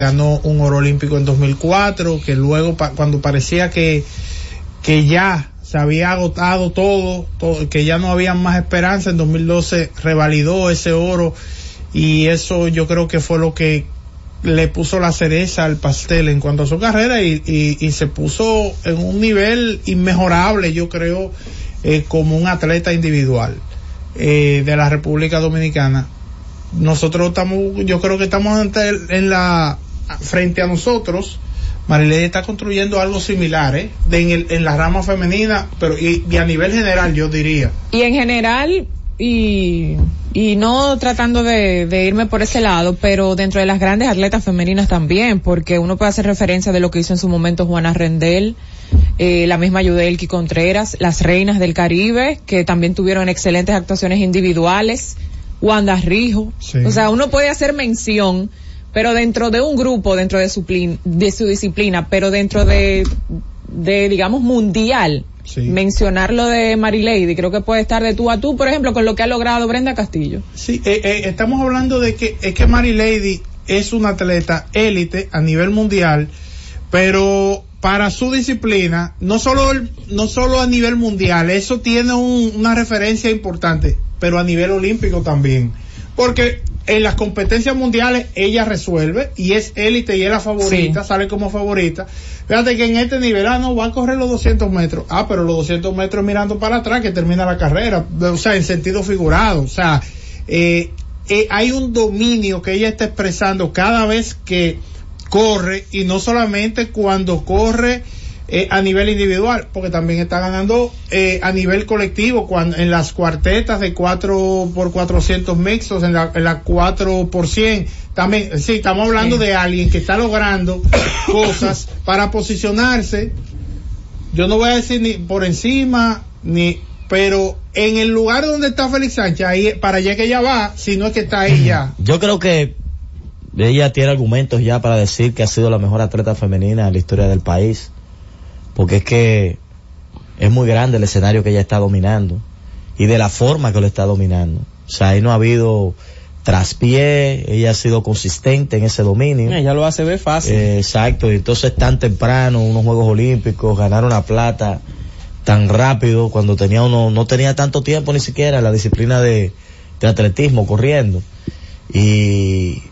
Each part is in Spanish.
ganó un oro olímpico en 2004, que luego cuando parecía que, que ya se había agotado todo, que ya no había más esperanza, en 2012 revalidó ese oro y eso yo creo que fue lo que le puso la cereza al pastel en cuanto a su carrera y, y, se puso en un nivel inmejorable, yo creo, eh, como un atleta individual eh, de la República Dominicana. Nosotros estamos, yo creo que estamos ante en la frente a nosotros. Marilady está construyendo algo similar, ¿eh? en, en la rama femenina, pero y, y a nivel general, yo diría. Y en general, y, y no tratando de, de, irme por ese lado, pero dentro de las grandes atletas femeninas también, porque uno puede hacer referencia de lo que hizo en su momento Juana Rendel, eh, la misma Yudelki Contreras, las reinas del Caribe, que también tuvieron excelentes actuaciones individuales, Wanda Rijo, o sea, uno puede hacer mención, pero dentro de un grupo, dentro de su, de su disciplina, pero dentro de, de digamos, mundial, mencionar lo de Marilady, creo que puede estar de tú a tú, por ejemplo, con lo que ha logrado Brenda Castillo. Sí, eh, eh, estamos hablando de que es que Marilady es una atleta élite a nivel mundial, pero para su disciplina, no solo, no solo a nivel mundial, eso tiene una referencia importante, pero a nivel olímpico también. Porque en las competencias mundiales ella resuelve y es élite y es la favorita, sale como favorita. Fíjate que en este nivel, ah, no, va a correr los 200 metros. Ah, pero los 200 metros mirando para atrás que termina la carrera. O sea, en sentido figurado. O sea, eh, eh, hay un dominio que ella está expresando cada vez que corre y no solamente cuando corre eh, a nivel individual, porque también está ganando eh, a nivel colectivo cuando, en las cuartetas de 4 por 400 mixtos, en la, en la 4 por 100. También, sí, estamos hablando de alguien que está logrando cosas para posicionarse. Yo no voy a decir ni por encima, ni, pero en el lugar donde está Félix Sánchez, ahí, para allá que ella va, si no es que está ahí ya. Yo creo que ella tiene argumentos ya para decir que ha sido la mejor atleta femenina en la historia del país porque es que es muy grande el escenario que ella está dominando y de la forma que lo está dominando. O sea, ahí no ha habido traspié, ella ha sido consistente en ese dominio. Ella lo hace ver fácil. Eh, exacto, y entonces tan temprano, unos Juegos Olímpicos, ganar una plata tan rápido cuando tenía uno, no tenía tanto tiempo ni siquiera la disciplina de, de atletismo corriendo. Y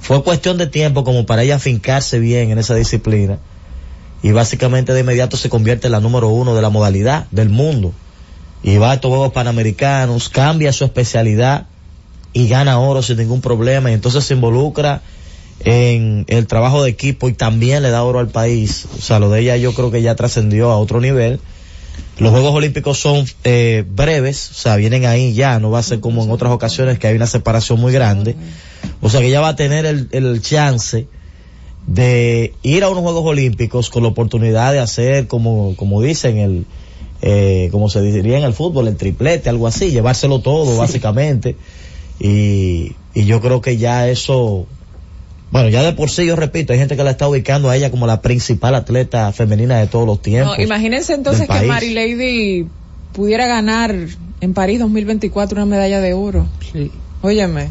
fue cuestión de tiempo como para ella fincarse bien en esa disciplina y básicamente de inmediato se convierte en la número uno de la modalidad del mundo. Y va a estos Juegos Panamericanos, cambia su especialidad y gana oro sin ningún problema y entonces se involucra en el trabajo de equipo y también le da oro al país. O sea, lo de ella yo creo que ya trascendió a otro nivel. Los Juegos Olímpicos son eh, breves, o sea, vienen ahí ya, no va a ser como en otras ocasiones que hay una separación muy grande. O sea que ella va a tener el, el chance de ir a unos Juegos Olímpicos con la oportunidad de hacer, como, como dicen, el, eh, como se diría en el fútbol, el triplete, algo así, llevárselo todo, básicamente. Y, y yo creo que ya eso, bueno, ya de por sí, yo repito, hay gente que la está ubicando a ella como la principal atleta femenina de todos los tiempos. No, imagínense entonces que Mary Lady pudiera ganar en París 2024 una medalla de oro. Sí. Óyeme.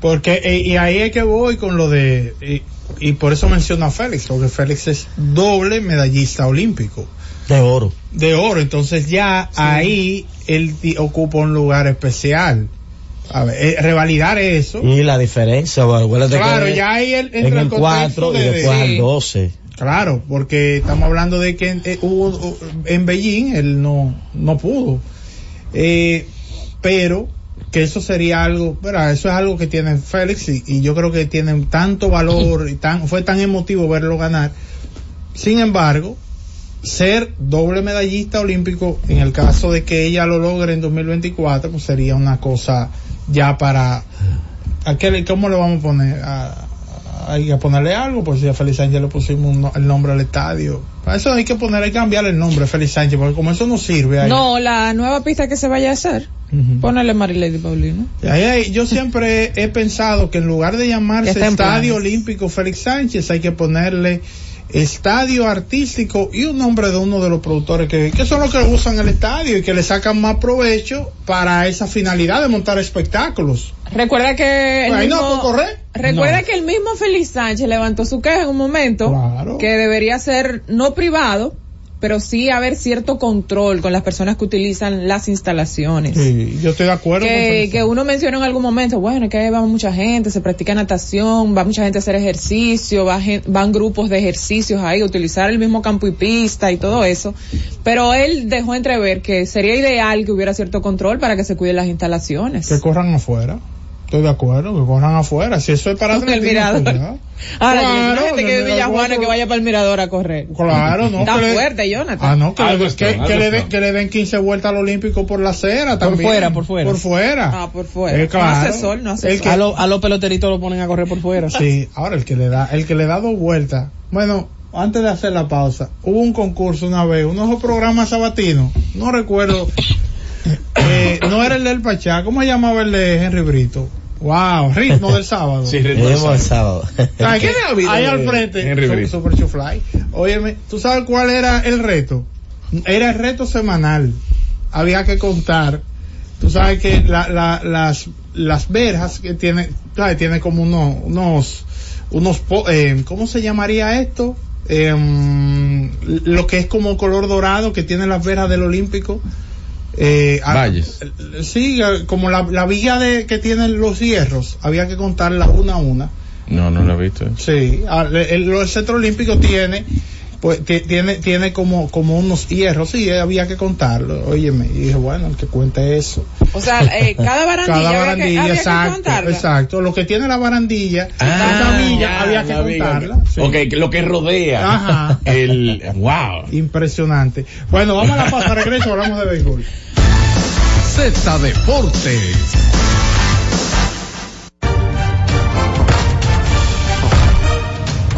Porque, eh, y ahí es que voy con lo de, y por eso menciono a Félix, porque Félix es doble medallista olímpico. De oro. De oro, entonces ya ahí él ocupa un lugar especial. A ver, eh, revalidar eso. Y la diferencia, claro, ya ahí el, en el 4 y después al 12. Claro, porque estamos hablando de que eh, hubo en Beijing él no, no pudo. Eh, pero que eso sería algo, pero eso es algo que tiene Félix y, yo creo que tiene tanto valor y tan, fue tan emotivo verlo ganar. Sin embargo, ser doble medallista olímpico, en el caso de que ella lo logre en 2024, pues sería una cosa ya para, ¿a qué, ¿cómo le vamos a poner? A, hay que ponerle algo, pues si a Félix Sánchez le pusimos el nombre al estadio. Para eso hay que poner, hay que cambiarle el nombre a Félix Sánchez, porque como eso no sirve ahí. No, la nueva pista que se vaya a hacer. Ponele Marilady Paulino. yo siempre he pensado que en lugar de llamarse Estadio Olímpico Félix Sánchez, hay que ponerle Estadio Artístico y un nombre de uno de los productores que, que son los que usan el estadio y que le sacan más provecho para esa finalidad de montar espectáculos. Recuerda que. Pues ahí no correr. Recuerda No. que el mismo Félix Sánchez levantó su queja en un momento Claro. que debería ser no privado, pero sí haber cierto control con las personas que utilizan las instalaciones. Sí, yo estoy de acuerdo. Que, que uno mencionó en algún momento, bueno, es que va mucha gente, se practica natación, va mucha gente a hacer ejercicio, va van grupos de ejercicios ahí, utilizar el mismo campo y pista y todo eso. Pero él dejó entrever que sería ideal que hubiera cierto control para que se cuiden las instalaciones. Que corran afuera. Estoy de acuerdo, que corran afuera. Si eso es para el mirador. pues. Ahora, Claro, que gente que vive en Villajuana que vaya para el mirador a correr. Claro, no. Está que le- fuerte, Jonathan. Ah, no, que, Algo le, está, que, le den, que le den 15 vueltas al Olímpico por la acera también. fuera, por fuera. Por fuera. Ah, por fuera. Eh, claro. No hace sol, no hace El sol. que- A, lo- a los peloteritos lo ponen a correr por fuera. Sí, ahora el que le da, el que le da dos vueltas. Bueno, antes de hacer la pausa, hubo un concurso una vez, uno de esos programas sabatinos, no recuerdo, eh, no era el del Pachá, ¿cómo se llamaba el de Henry Brito? Wow, ritmo del sábado. Sí, ritmo Llevo el de sábado. Ay, ¿Qué era la vida ahí de al frente, Henry Brito? Super Chufly. Óyeme, ¿tú sabes cuál era el reto? Era el reto semanal. Había que contar. Tú sabes que la, la, las, las verjas que tiene, ¿sabes? Tiene como unos, unos, unos, eh, ¿cómo se llamaría esto? Em, lo que es como color dorado que tiene las verjas del Olímpico. Eh, a- Valles. Sí, eh, como la, la villa de, que tienen los hierros, había que contarla una a una. No, no lo he visto. Sí, el, el- el centro olímpico tiene, pues ti- tiene, tiene como, como unos hierros, sí, había que contarlo, óyeme, y dije, bueno, el que cuente eso. O sea, eh, cada barandilla, Cada había que- barandilla, había que exacto, contarla. exacto, lo que tiene la barandilla, Ah, esa villa, había que la viga. contarla. sí. Lo que rodea. Ajá. El, wow. Impresionante. Bueno, vamos a la pausa, regreso, hablamos de béisbol. Z Deportes.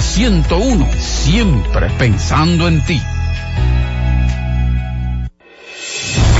Z101, siempre pensando en ti.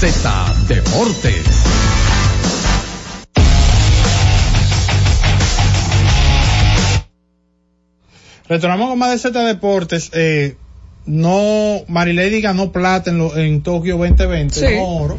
Z Deportes. Retornamos con más de Z Deportes. Eh, no, Marilady ganó plata en, lo- en Tokio 2020, Sí. no oro.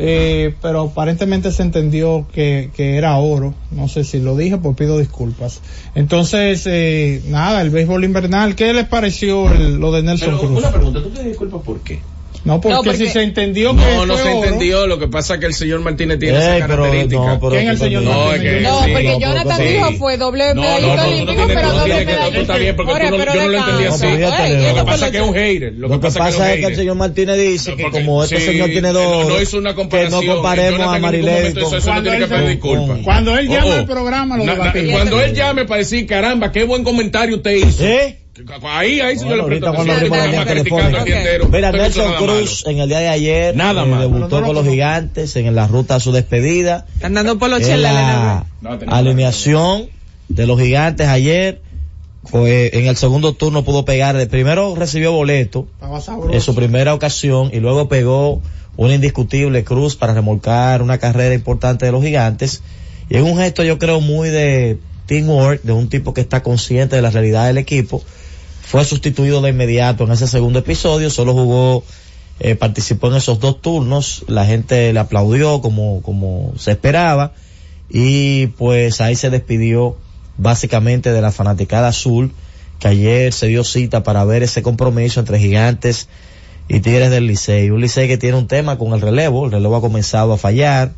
Eh, pero aparentemente se entendió que, que era oro. No sé si lo dije, pues pido disculpas. Entonces, eh, nada, el béisbol invernal, ¿qué les pareció el- lo de Nelson Pero Cruz? una pregunta, ¿tú te disculpas por qué? No, porque, No, porque- si se entendió que No, no se oro, entendió. Lo que pasa es que el señor Martínez tiene Ey, esa pero característica. no, pero ¿Quién es el que señor No, es que- No, sí, porque no, Jonathan sí. dijo fue doble medallista no, tú no olímpico, pero doble que, tú estás bien, porque tú no, pero yo no lo entendí así. Pero lo que pasa es que es un hater. Lo que que pasa es que que el señor Martínez dice que como este señor tiene dos, no hizo una que comparación. no comparemos a con, eso, no tiene que Cuando pedir él- disculpas. Cuando él llama Oh, oh. al programa, lo debatimos. Cuando él llame para decir, caramba, qué buen comentario usted hizo. ¿Eh? Ahí, ahí sí yo Bueno, le entero. Mira, Nelson Cruz en el día de ayer Nada eh, debutó no con los gigantes en la ruta a su despedida. Están dando por los En chelas la alineación de los gigantes ayer, fue, en el segundo turno pudo pegar, de primero recibió boleto en su primera ocasión y luego pegó un indiscutible cruz para remolcar una carrera importante de los gigantes. Y es un gesto yo creo muy de teamwork, de un tipo que está consciente de la realidad del equipo. Fue sustituido de inmediato en ese segundo episodio, solo jugó, eh, participó en esos dos turnos, la gente le aplaudió como, como se esperaba y pues ahí se despidió básicamente de la fanaticada azul que ayer se dio cita para ver ese compromiso entre gigantes y Tigres del Licey. Un Licey que tiene un tema con el relevo, el relevo ha comenzado a fallar.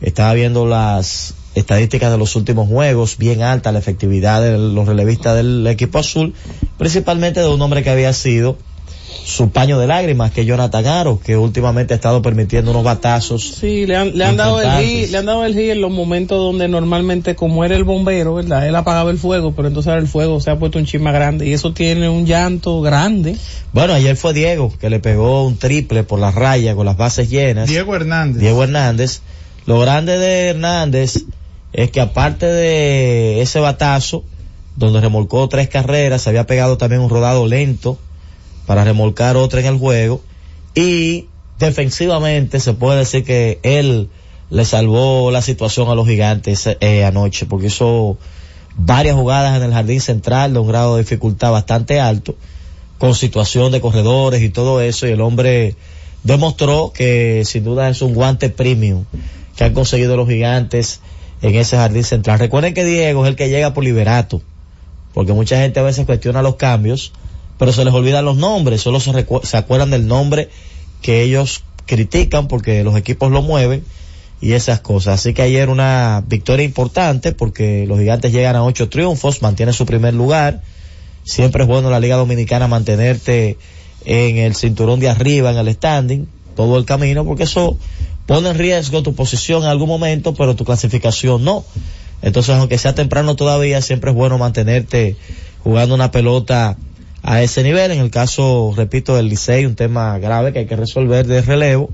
Estaba viendo las estadísticas de los últimos juegos, bien alta la efectividad de los relevistas del equipo azul, principalmente de un hombre que había sido su paño de lágrimas, que es Jonathan Aro, que últimamente ha estado permitiendo unos batazos. Sí, le han, le han dado el hit, le han dado el hit en los momentos donde normalmente, como era el bombero, ¿verdad? Él apagaba el fuego, pero entonces ahora el fuego se ha puesto un chisma grande y eso tiene un llanto grande. Bueno, ayer fue Diego, que le pegó un triple por la raya con las bases llenas. Diego Hernández. Diego Hernández. Lo grande de Hernández es que aparte de ese batazo, donde remolcó tres carreras, se había pegado también un rodado lento para remolcar otra en el juego. Y defensivamente se puede decir que él le salvó la situación a los gigantes eh, anoche, porque hizo varias jugadas en el jardín central de un grado de dificultad bastante alto, con situación de corredores y todo eso, y el hombre demostró que sin duda es un guante premium que han conseguido los gigantes en ese jardín central. Recuerden que Diego es el que llega por liberato, porque mucha gente a veces cuestiona los cambios, pero se les olvidan los nombres, solo se, recu- se acuerdan del nombre que ellos critican porque los equipos lo mueven y esas cosas. Así que ayer una victoria importante porque los gigantes llegan a ocho triunfos, mantienen su primer lugar. Siempre es bueno en la Liga Dominicana mantenerte en el cinturón de arriba, en el standing, todo el camino, porque eso pone en riesgo tu posición en algún momento, pero tu clasificación no. Entonces, aunque sea temprano todavía, siempre es bueno mantenerte jugando una pelota a ese nivel. En el caso, repito, del Licey, un tema grave que hay que resolver de relevo,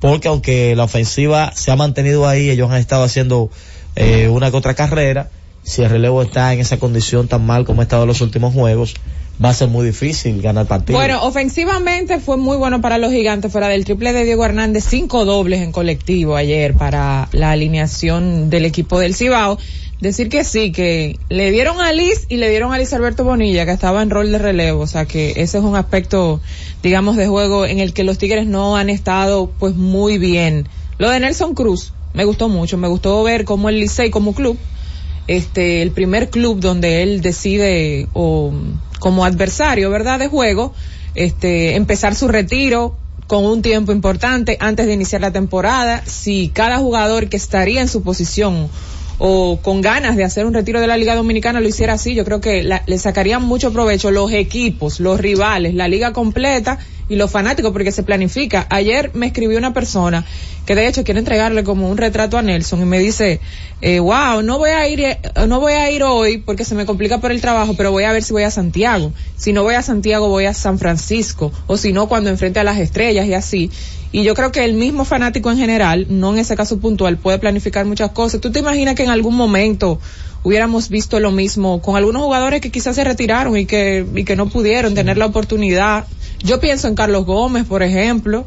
porque aunque la ofensiva se ha mantenido ahí, ellos han estado haciendo eh, una que otra carrera, si el relevo está en esa condición tan mal como ha estado en los últimos juegos, va a ser muy difícil ganar partidos. Bueno, ofensivamente fue muy bueno para los gigantes, fuera del triple de Diego Hernández, cinco dobles en colectivo ayer para la alineación del equipo del Cibao. Decir que sí, que le dieron a Liz y le dieron a Liz Alberto Bonilla, que estaba en rol de relevo, o sea que ese es un aspecto, digamos, de juego en el que los Tigres no han estado pues muy bien. Lo de Nelson Cruz, me gustó mucho, me gustó ver cómo el Licey como club este el primer club donde él decide o como adversario, ¿verdad? de juego, este empezar su retiro con un tiempo importante antes de iniciar la temporada, si cada jugador que estaría en su posición o con ganas de hacer un retiro de la Liga Dominicana lo hiciera así, yo creo que la- le sacarían mucho provecho los equipos, los rivales, la liga completa y los fanáticos porque se planifica. Ayer me escribió una persona que de hecho quiere entregarle como un retrato a Nelson y me dice, eh, wow, no voy a ir, eh, no voy a ir hoy porque se me complica por el trabajo, pero voy a ver si voy a Santiago. Si no voy a Santiago, voy a San Francisco. O si no, cuando enfrente a las estrellas y así. Y yo creo que el mismo fanático en general, no en ese caso puntual, puede planificar muchas cosas. ¿Tú te imaginas que en algún momento hubiéramos visto lo mismo con algunos jugadores que quizás se retiraron y que, y que no pudieron tener la oportunidad? Yo pienso en Carlos Gómez, por ejemplo.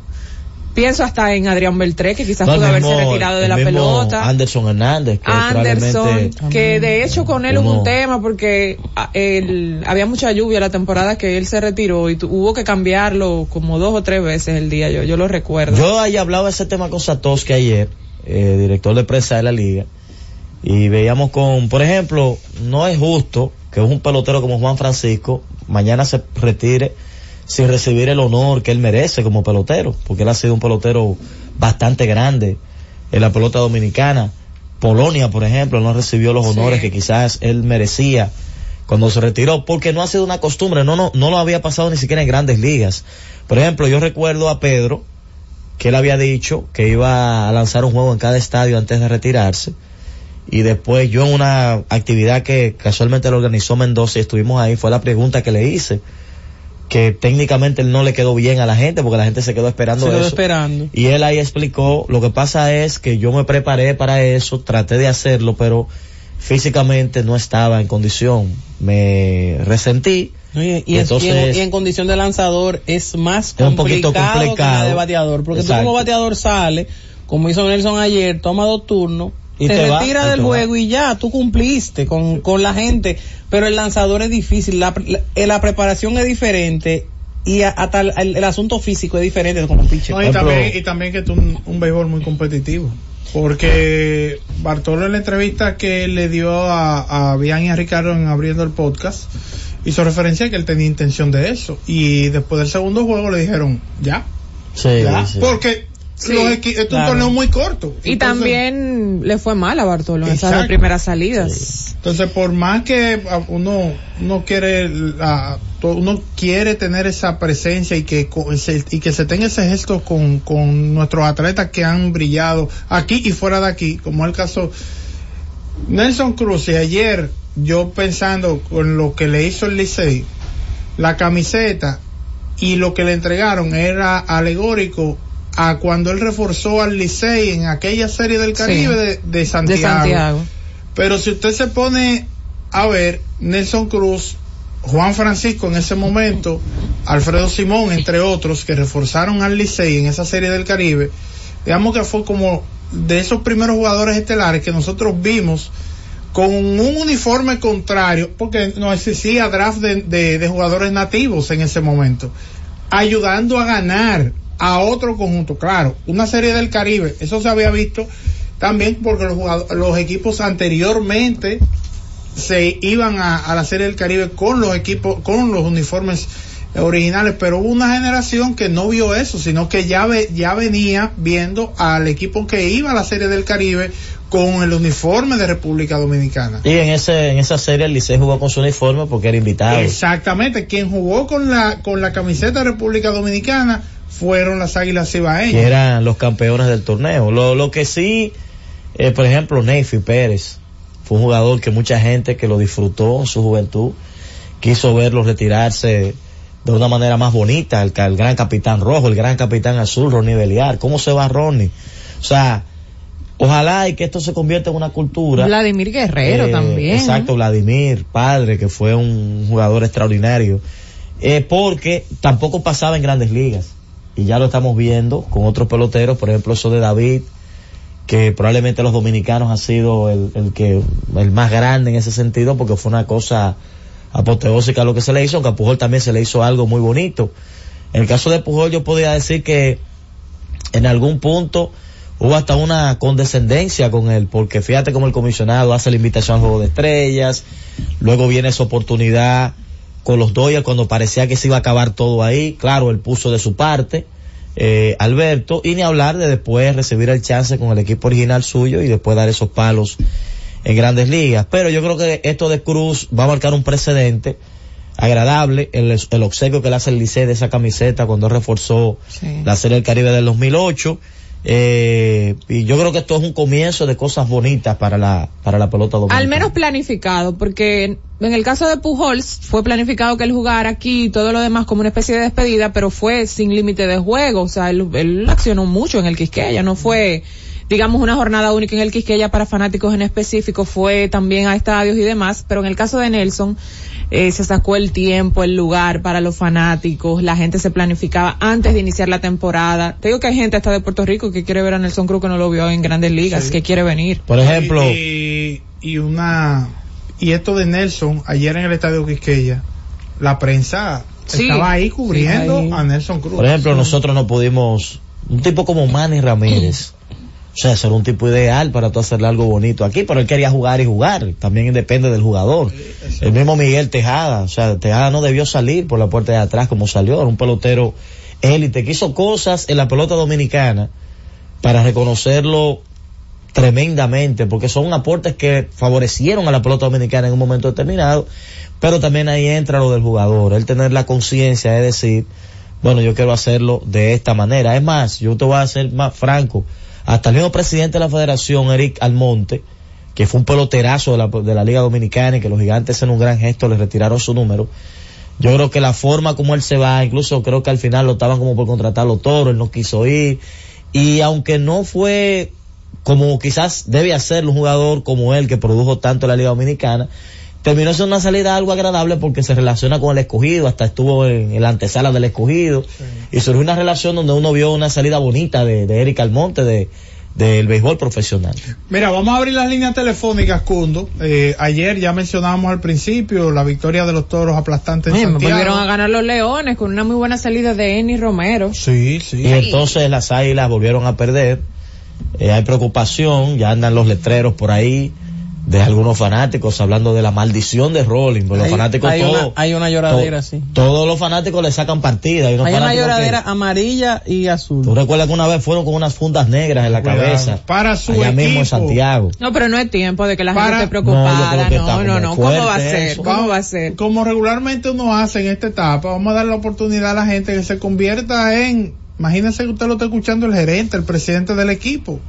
Pienso hasta en Adrián Beltré, que quizás No, pudo haberse mismo- retirado de la pelota. Anderson Hernández, que Anderson, que de hecho con él hubo un tema porque ah, él- había mucha lluvia la temporada que él se retiró y tu- hubo que cambiarlo como dos o tres veces el día, yo, yo lo recuerdo. Yo ahí hablaba de ese tema con Satoshi ayer, eh, director de prensa de la liga, y veíamos con, por ejemplo, no es justo que un pelotero como Juan Francisco mañana se retire sin recibir el honor que él merece como pelotero, porque él ha sido un pelotero bastante grande en la pelota dominicana. Polonia, por ejemplo, no recibió los Sí. honores que quizás él merecía cuando se retiró, porque no ha sido una costumbre, no, no, no lo había pasado ni siquiera en grandes ligas. Por ejemplo, yo recuerdo a Pedro, que él había dicho que iba a lanzar un juego en cada estadio antes de retirarse. Y después yo en una actividad que casualmente lo organizó Mendoza y estuvimos ahí, fue la pregunta que le hice. Que técnicamente él no le quedó bien a la gente porque la gente se quedó esperando Se quedó eso. esperando. Y él ahí explicó, lo que pasa es que yo me preparé para eso, traté de hacerlo, pero físicamente no estaba en condición. Me resentí. Y, y Y es- entonces- y en, y en condición de lanzador es más Es un poquito complicado, que la complicado. de bateador, porque tú Exacto. como bateador sale, como hizo Nelson ayer, toma dos turnos, Y te, te va, retira y del te juego y ya, tú cumpliste con, con la gente, pero el lanzador es difícil, la, la, eh, la preparación es diferente y a- hasta el, el- el asunto físico es diferente como pitcher. No, y, también, y también que es un, un béisbol muy competitivo. Porque Bartolo en la entrevista que le dio a, a Bian y a Ricardo en abriendo el podcast, hizo referencia a que él tenía intención de eso. Y después del segundo juego le dijeron, ya, Sí, ya. sí. Porque Sí, es un torneo muy corto. y Entonces- también le fue mal a Bartolo en esas primeras salidas. Entonces, por más que ah, uno, uno quiere, uno quiere tener esa presencia y que, y que se tenga ese gesto con, con nuestros atletas que han brillado aquí y fuera de aquí, como el caso Nelson Cruz, y ayer yo pensando con lo que le hizo el Licey, la camiseta y lo que le entregaron era alegórico a cuando él reforzó al Licey en aquella serie del Caribe de, de De Santiago. Santiago. Pero si usted se pone a ver, Nelson Cruz, Juan Francisco en ese momento, Alfredo Simón, entre otros, que reforzaron al Licey en esa serie del Caribe, digamos que fue como de esos primeros jugadores estelares que nosotros vimos con un uniforme contrario, porque no existía draft de, de- de jugadores nativos en ese momento, ayudando a ganar a otro conjunto. Claro, una serie del Caribe, eso se había visto también porque los, jugado- los equipos anteriormente se iban a, a la serie del Caribe con los equipos, con los uniformes originales, pero hubo una generación que no vio eso, sino que ya ve, ya venía viendo al equipo que iba a la serie del Caribe con el uniforme de República Dominicana. Y en ese, en esa serie el Licey jugó con su uniforme porque era invitado. Exactamente, quien jugó con la con la camiseta de República Dominicana fueron las Águilas que Cibaeñas. eran los campeones del torneo. Lo, lo que sí, eh, por ejemplo, Neyfi Pérez fue un jugador que mucha gente que lo disfrutó en su juventud quiso verlo retirarse de una manera más bonita. El gran capitán rojo, el gran capitán azul, Ronnie Beliar. ¿Cómo se va Ronnie? O sea, ojalá y que esto se convierta en una cultura. Vladimir Guerrero Eh, también. Exacto, Vladimir, padre, que fue un jugador extraordinario. Eh, porque tampoco pasaba en grandes ligas. Y ya lo estamos viendo con otros peloteros, por ejemplo, eso de David, que probablemente los dominicanos ha sido el, el que, el más grande en ese sentido, porque fue una cosa apoteósica lo que se le hizo, aunque a Pujol también se le hizo algo muy bonito. En el caso de Pujol yo podría decir que en algún punto hubo hasta una condescendencia con él, porque fíjate como el comisionado hace la invitación al juego de estrellas, luego viene esa oportunidad con los Dodgers cuando parecía que se iba a acabar todo ahí, claro, él puso de su parte, eh, Alberto, y ni hablar de después recibir el chance con el equipo original suyo y después dar esos palos en grandes ligas. Pero yo creo que esto de Cruz va a marcar un precedente agradable el, el obsequio que le hace el Licey de esa camiseta cuando reforzó Sí. la Serie del Caribe del 2008. Eh, y yo creo que esto es un comienzo de cosas bonitas para la, para la pelota dominicana. Al menos planificado, porque en el caso de Pujols fue planificado que él jugara aquí y todo lo demás como una especie de despedida, pero fue sin límite de juego, o sea, él, él accionó mucho en el Quisqueya, no fue, digamos, una jornada única en el Quisqueya para fanáticos en específico, fue también a estadios y demás, pero en el caso de Nelson, eh, se sacó el tiempo, el lugar para los fanáticos, la gente se planificaba antes de iniciar la temporada. Te digo que hay gente hasta de Puerto Rico que quiere ver a Nelson Cruz que no lo vio en grandes ligas, Sí. que quiere venir. Por ejemplo, Y, y una y esto de Nelson ayer en el estadio Quisqueya la prensa Sí. estaba ahí cubriendo Sí, ahí. a Nelson Cruz por ejemplo, nosotros no pudimos, un tipo como Manny Ramírez, o sea, ser un tipo ideal para tú hacerle algo bonito aquí, pero él quería jugar y jugar, también depende del jugador. El mismo Miguel Tejada, o sea, Tejada no debió salir por la puerta de atrás como salió, era un pelotero élite que hizo cosas en la pelota dominicana para reconocerlo tremendamente, porque son aportes que favorecieron a la pelota dominicana en un momento determinado, pero también ahí entra lo del jugador, el tener la conciencia de decir, bueno, yo quiero hacerlo de esta manera. Es más, yo te voy a ser más franco, hasta el mismo presidente de la federación, Eric Almonte, que fue un peloterazo de la, de la Liga Dominicana y que los gigantes en un gran gesto le retiraron su número. Yo creo que la forma como él se va, incluso creo que al final lo estaban como por contratar los toros, él no quiso ir. Y aunque no fue como quizás debe hacerlo un jugador como él que produjo tanto en la Liga Dominicana, terminó siendo una salida algo agradable porque se relaciona con el escogido, hasta estuvo en, la antesala del escogido y surgió una relación donde uno vio una salida bonita de, de Eric Almonte de del béisbol profesional. Mira, vamos a abrir las líneas telefónicas, Cundo. Eh, ayer ya mencionábamos al principio la victoria de los toros aplastantes en Santiago. volvieron a ganar los Leones con una muy buena salida de Eni Romero. Sí, sí. Y entonces las águilas volvieron a perder. Eh, hay preocupación, ya andan los letreros por ahí de algunos fanáticos hablando de la maldición de Rolling. Pues los Hay- fanáticos hay todos, una- hay una lloradera, to- sí. Todos los fanáticos le sacan partida. Hay, unos Hay una que- lloradera amarilla y azul. Tú recuerdas que una vez fueron con unas fundas negras en la Cuidado. cabeza. Para su allá mismo en. Santiago. No, pero no es tiempo de que la Para- gente esté preocupada. No, no, como no. ¿Cómo va a ser? eso. ¿Cómo va a ser? Como regularmente uno hace en esta etapa, vamos a dar la oportunidad a la gente que se convierta en, imagínense que usted lo está escuchando el gerente, el presidente del equipo.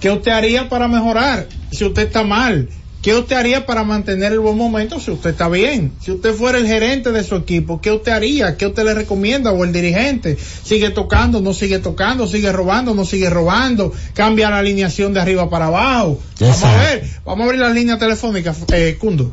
¿Qué usted haría para mejorar si usted está mal? ¿Qué usted haría para mantener el buen momento si usted está bien? Si usted fuera el gerente de su equipo, ¿qué usted haría? ¿Qué usted le recomienda? O el dirigente, ¿sigue tocando? ¿No sigue tocando? ¿Sigue robando? ¿No sigue robando? ¿Cambia la alineación de arriba para abajo? Vamos a ver, vamos a abrir la línea telefónica, eh, Cundo.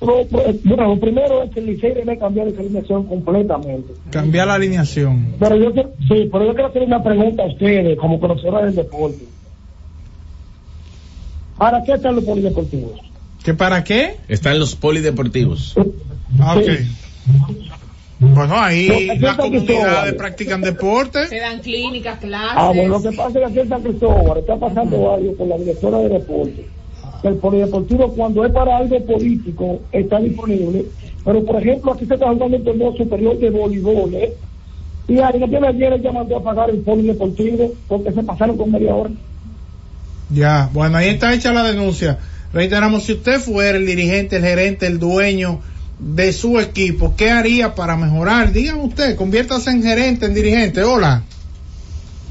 bueno, lo primero es que el Licey debe cambiar esa alineación completamente. Cambiar la alineación. Pero yo, quiero- sí, pero yo quiero hacer una pregunta a ustedes, como conocedores del deporte. ¿Para qué están los polideportivos? ¿Que para qué? Están los polideportivos. Ah, ok. Sí. Bueno, ahí las comunidades practican deporte. Se dan clínicas, clases. Ah, bueno, lo que pasa es que aquí en San Cristóbal está pasando algo con la directora de deporte. Que el polideportivo, cuando es para algo político, está disponible. Pero, por ejemplo, aquí se está jugando el torneo superior de voleibol, ¿eh? Y alguien tiene ayer ya mandó a pagar el polideportivo porque se pasaron con media hora. Ya, bueno, ahí está hecha la denuncia. Reiteramos, si usted fuera el dirigente, el gerente, el dueño de su equipo, ¿qué haría para mejorar? Dígame usted, conviértase en gerente, en dirigente. Hola,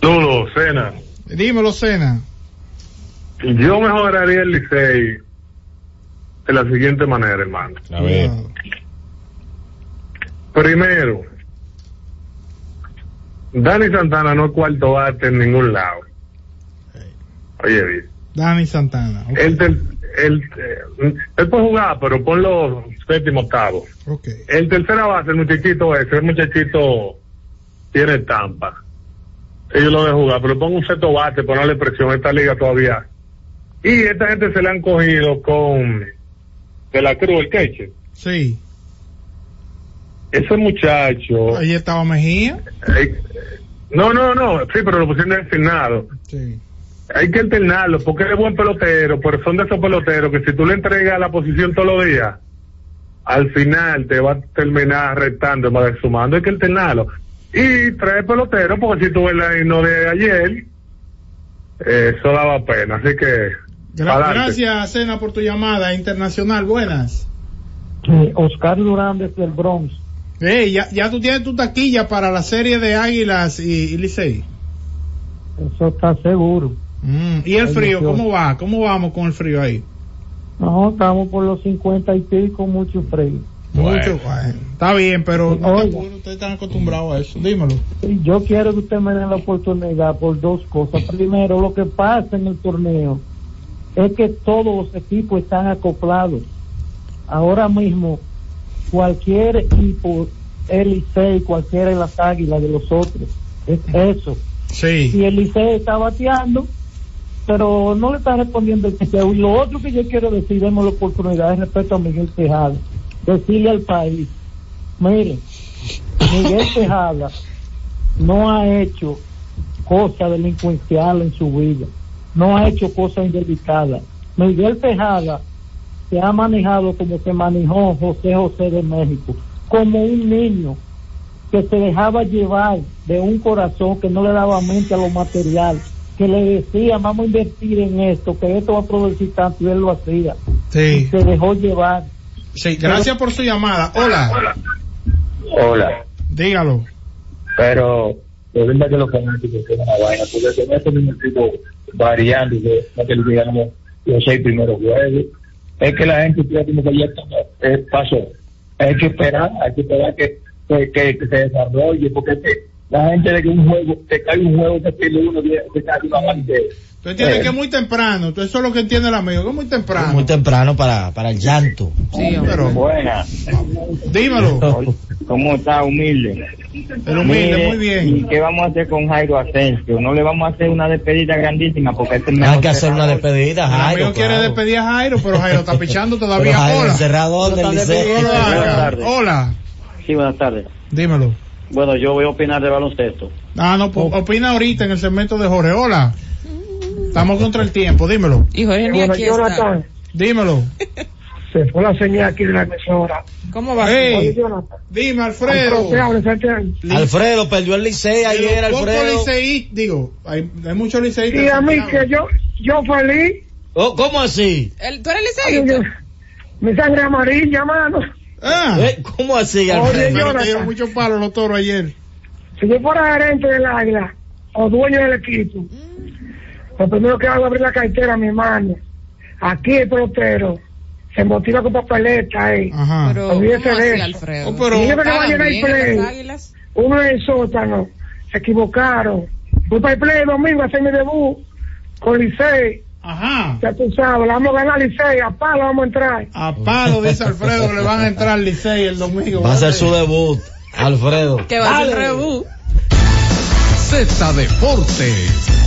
Nuno, Cena. dímelo, Cena. Yo mejoraría el Licey de la siguiente manera, hermano. A ver. Primero, Dani Santana no es cuarto bate en ningún lado. Oye, bien. Dani Santana. Ok. Él, él, eh, él puede jugar, pero ponlo séptimo, octavo. ok. El tercera base, el muchachito ese, el muchachito tiene estampa. ellos lo dejan jugar, pero pongo un seto bate, ponerle presión esta liga todavía. Y esta gente se le han cogido con de la Cruz, el queche. Sí. Ese muchacho. Ahí estaba Mejía. eh, no, no, no, sí, pero lo pusieron designado. Sí. Hay que alternarlo porque es buen pelotero, pero son de esos peloteros que si tú le entregas la posición todos los días, al final te va a terminar restando, a sumando, hay que alternarlo. Y trae pelotero porque si tú ves la no de ayer, eh, eso daba pena, así que... Gra- gracias, Cena, por tu llamada internacional. Buenas. Eh, Oscar Durán desde el Bronx. Ey, ya, ya tú tienes tu taquilla para la serie de Águilas y, y Licey. Eso está seguro. Mm, ¿Y el Ay, frío? Dios. ¿Cómo va? ¿Cómo vamos con el frío ahí? No, estamos por los 50 y pico, mucho frío. Mucho. Bueno, está bien, pero no te ustedes están acostumbrados a eso. Dímelo. Yo quiero que usted me dé la oportunidad por dos cosas. Primero, lo que pasa en el torneo es que todos los equipos están acoplados. Ahora mismo, cualquier equipo, el Licey, cualquiera de las águilas de los otros, es eso. Sí. Si el Licey está bateando, pero no le está respondiendo el picheo. Y lo otro que yo quiero decir, demos la oportunidad es respecto a Miguel Tejada. Decirle al país, miren, Miguel Tejada no ha hecho cosas delincuenciales en su vida, no ha hecho cosas indelicadas. Miguel Tejada se ha manejado como se manejó José José de México, como un niño que se dejaba llevar de un corazón que no le daba mente a lo material, que le decía, vamos a invertir en esto, que esto va a producir tanto, y él lo hacía. Sí. Se dejó llevar. Sí, gracias por su llamada. Hola. Hola, Dígalo. pero es verdad que los fanáticos tienen una vaina, porque con estos mismos equipos variando, que no que digamos los seis primeros juegos, es que la gente tiene como que ya está, eh, pasó. Hay que esperar, hay que esperar que, que, que- que se desarrolle, porque es que la gente de que un juego, te cae un juego que tiene uno, que cae una parte. Tú entiendes Eh. que es muy temprano. Tú- Eso es lo que entiende el amigo, que es muy temprano. Muy temprano para, para el llanto. pero- Buena. Dímelo. ¿Cómo está, humilde? El humilde, Mire, muy bien. ¿Y qué vamos a hacer con Jairo Asensio? No le vamos a hacer una despedida grandísima porque este es el Hay que hacer una despedida, El amigo Jairo. quiere claro. despedir a Jairo, pero Jairo está pichando Pero todavía. Jairo, Hola. el cerrador del tardes. Hola. Sí, buenas tardes. Dímelo. Bueno, yo voy a opinar de baloncesto. Ah, no, pues, opina ahorita en el segmento de Jorge. Hola. Estamos contra el tiempo, dímelo. Y Jorge ni Bueno, aquí está. Dímelo. se fue la señal aquí de la emisora. ¿Cómo va? Ey, Oye, Jonathan. dime, Alfredo, Alfredo. perdió el Licey ayer, Alfredo. liceí- digo, hay, hay muchos liceístas. Y a mí que yo, yo feliz, Oh, ¿Cómo así? El- ¿Tú eres liceísta? mi sangre amarilla, mano. Ah, Eh, ¿Cómo así, Oye, Alfredo? Jonathan. dieron muchos palos los toros ayer. Si yo fuera gerente del águila o dueño del equipo, lo primero que hago es abrir la cartera a mi hermano. Aquí el pelotero se motiva con papeleta ahí. Ajá. Pero, Olvídese ¿cómo de así, eso. Alfredo? Oh, pero- Y yo que va a ¿Pagan llegar el play. Uno en el sótano, se equivocaron. Fui para el play el domingo a hacer mi debut con Licey. Ajá. Ya tú sabes, la vamos a ganar Licey, a palo vamos a entrar. A palo, dice Alfredo, que le van a entrar al Licey el domingo. Va a ser su debut, Alfredo. Que va a ser rebú. Z Deportes.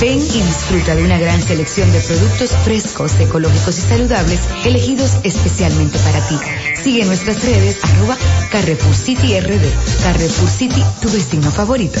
Ven y disfruta de una gran selección de productos frescos, ecológicos y saludables, elegidos especialmente para ti. Sigue nuestras redes, arroba Carrefour City RD. Carrefour City, tu vecino favorito.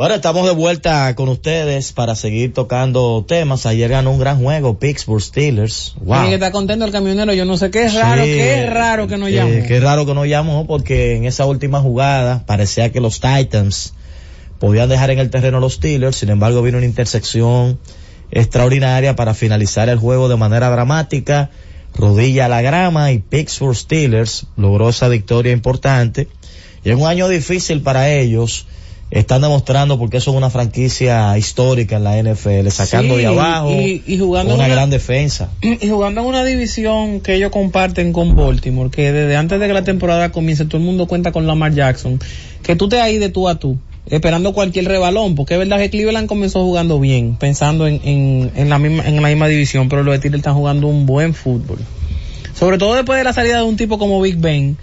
Bueno, estamos de vuelta con ustedes para seguir tocando temas. Ayer ganó un gran juego, Pittsburgh Steelers. Wow. Que estar contento el camionero, yo no sé qué es raro, Sí, qué raro que no eh, llamó. qué raro que no llamó porque en esa última jugada parecía que los Titans podían dejar en el terreno los Steelers. Sin embargo, vino una intersección extraordinaria para finalizar el juego de manera dramática. Rodilla a la grama y Pittsburgh Steelers logró esa victoria importante. Y en un año difícil para ellos, están demostrando porque son una franquicia histórica en la NFL, sacando Sí, de abajo y, y jugando una en gran defensa. y jugando en una división que ellos comparten con Baltimore, que desde antes de que la temporada comience todo el mundo cuenta con Lamar Jackson, que tú te ahí de tú a tú, esperando cualquier rebalón, porque es verdad que Cleveland comenzó jugando bien, pensando en, en, en la misma en la misma división, pero los de Steelers están jugando un buen fútbol. Sobre todo después de la salida de un tipo como Big Ben,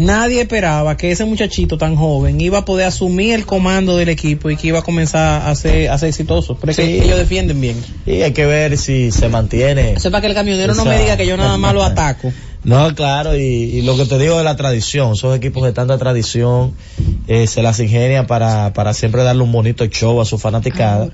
nadie esperaba que ese muchachito tan joven iba a poder asumir el comando del equipo y que iba a comenzar a ser, a ser exitoso. Pero es que ellos defienden bien. Y hay que ver si se mantiene. Sepa que el camionero no me diga que yo nada más lo ataco. No, claro, y, y lo que te digo de la tradición, esos equipos de tanta tradición eh, se las ingenian para, para siempre darle un bonito show a su fanaticada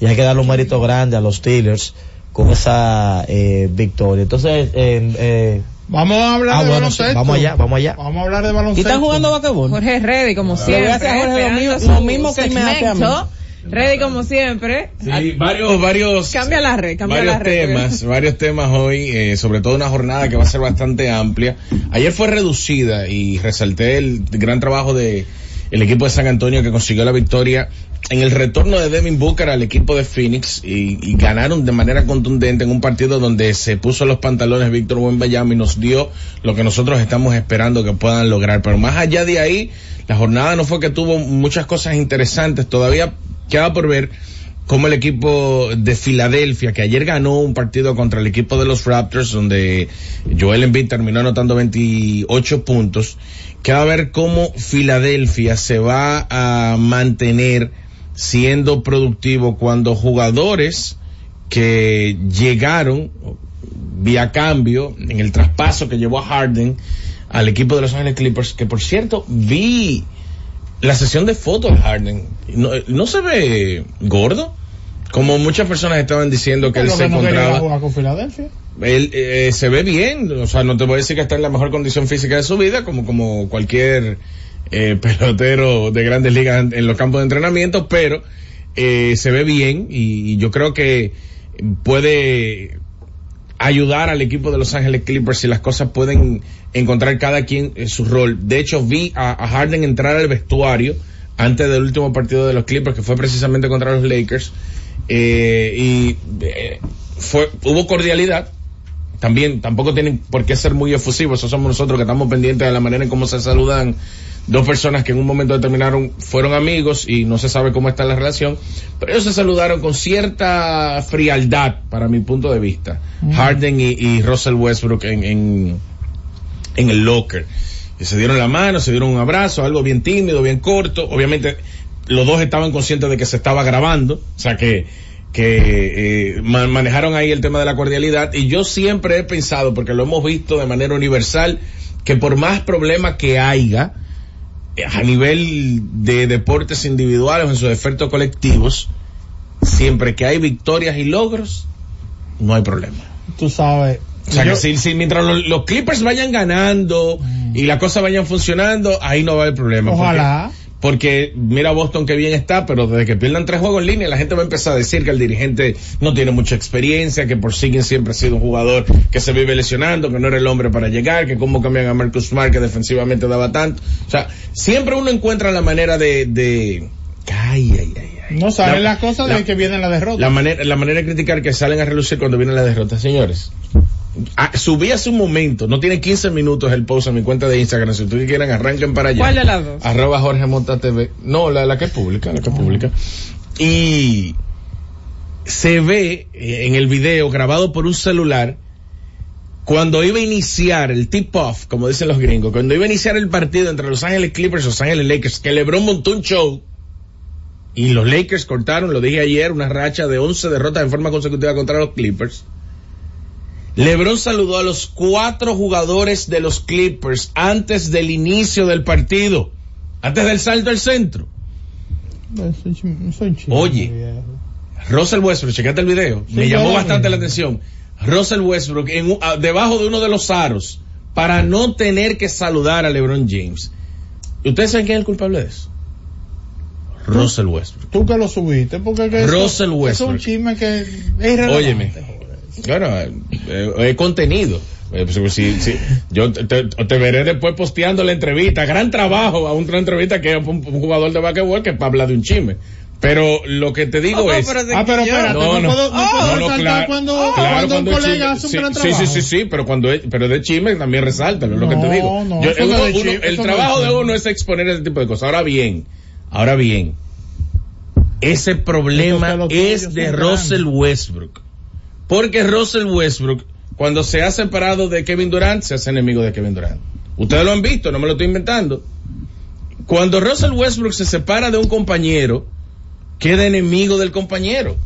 y hay que darle un mérito grande a los Steelers con esa eh, victoria. Entonces, eh, eh, Vamos a hablar Ah, de bueno, sí, baloncesto. vamos allá, vamos allá. Vamos a hablar de ¿Y baloncesto. están jugando basquetbol? Jorge Reddy, como siempre. a Jorge lo lo mismo que me hace a mí. Reddy, como siempre. Sí, varios, varios. Cambia la red, cambia varios la red. temas, varios temas hoy, eh, sobre todo una jornada que va a ser bastante amplia. Ayer fue reducida y resalté el gran trabajo de el equipo de San Antonio que consiguió la victoria en el retorno de Devin Booker al equipo de Phoenix y, ganaron de manera contundente en un partido donde se puso los pantalones Víctor Wembanyama y nos dio lo que nosotros estamos esperando que puedan lograr. Pero más allá de ahí, la jornada no fue que tuvo muchas cosas interesantes, todavía queda por ver como el equipo de Filadelfia, que ayer ganó un partido contra el equipo de los Raptors, donde Joel Embiid terminó anotando 28 puntos, queda ver cómo Filadelfia se va a mantener siendo productivo cuando jugadores que llegaron vía cambio en el traspaso que llevó a Harden al equipo de Los Ángeles Clippers, que por cierto vi la sesión de fotos de Harden, no, no se ve gordo, como muchas personas estaban diciendo que él se no encontraba. jugar con Filadelfia. Él eh, se ve bien, o sea, no te voy a decir que está en la mejor condición física de su vida, como, como cualquier eh, pelotero de grandes ligas en, los campos de entrenamiento, pero eh, se ve bien y, yo creo que puede ayudar al equipo de Los Ángeles Clippers si las cosas pueden encontrar cada quien en su rol. De hecho, vi a, a Harden entrar al vestuario antes del último partido de los Clippers, que fue precisamente contra los Lakers, eh, y eh, fue, hubo cordialidad. También, tampoco tienen por qué ser muy efusivos, eso somos nosotros que estamos pendientes de la manera en cómo se saludan dos personas que en un momento determinado fueron amigos y no se sabe cómo está la relación, pero ellos se saludaron con cierta frialdad, para mi punto de vista. Harden y, y Russell Westbrook en, en, en el locker. Y se dieron la mano, se dieron un abrazo, algo bien tímido, bien corto. Obviamente, los dos estaban conscientes de que se estaba grabando, o sea que, que eh, ma- manejaron ahí el tema de la cordialidad y yo siempre he pensado, porque lo hemos visto de manera universal, que por más problemas que haya a nivel de deportes individuales o en sus efectos colectivos, siempre que hay victorias y logros, no hay problema. Tú sabes. O sea, yo- que si, si mientras los, los Clippers vayan ganando y las cosas vayan funcionando, ahí no va a haber problema. Ojalá. Porque mira Boston que bien está, pero desde que pierdan tres juegos en línea, la gente va a empezar a decir que el dirigente no tiene mucha experiencia, que por siguen siempre ha sido un jugador que se vive lesionando, que no era el hombre para llegar, que cómo cambian a Marcus Smart, que defensivamente daba tanto. O sea, siempre uno encuentra la manera de... de... Ay, ay, ay. No saben La- las cosas la- de que viene la derrota. La manera, la manera de criticar que salen a relucir cuando viene la derrota, señores. Ah, subí hace un momento, no tiene 15 minutos el post en mi cuenta de Instagram. Si ustedes quieren, arranquen para allá. ¿Cuál de las dos? Arroba Jorge Mota TV. No, la, la que es pública, la que es pública. Y se ve eh, en el video grabado por un celular cuando iba a iniciar el tip-off, como dicen los gringos, cuando iba a iniciar el partido entre Los Ángeles Clippers y Los Ángeles Lakers, que LeBron montó un show y los Lakers cortaron, lo dije ayer, una racha de 11 derrotas en forma consecutiva contra los Clippers. LeBron saludó a los cuatro jugadores de los Clippers antes del inicio del partido, antes del salto al centro. Oye. Russell Westbrook, chequete el video, me llamó bastante la atención. Russell Westbrook en debajo de uno de los aros para no tener que saludar a LeBron James. ¿Y ustedes saben quién es el culpable de eso? Russell Westbrook. Tú que lo subiste, porque que Russell eso es Westbrook. un chisme que es. Óyeme. Bueno, eh, eh, es contenido. Eh, pues, si- si- yo te, veré después posteando la entrevista. Gran trabajo a una entrevista que es un, un jugador de basquetbol que habla de un chisme. Pero lo que te digo Oh, es. pero Ah, pero que yo- espérate, No, no, no. puedo, no puedo No, claro, cuando, claro, cuando un colega chisme- hace un sí, gran sí, trabajo. sí, sí, sí, pero cuando es, pero de chisme también resáltalo, es lo que te digo. no, Yo- uno- el trabajo de uno es exponer ese tipo de cosas. Ahora bien, ahora bien, ese problema es de Russell Westbrook. Porque Russell Westbrook, cuando se ha separado de Kevin Durant, se hace enemigo de Kevin Durant. Ustedes lo han visto, no me lo estoy inventando. Cuando Russell Westbrook se separa de un compañero, queda enemigo del compañero.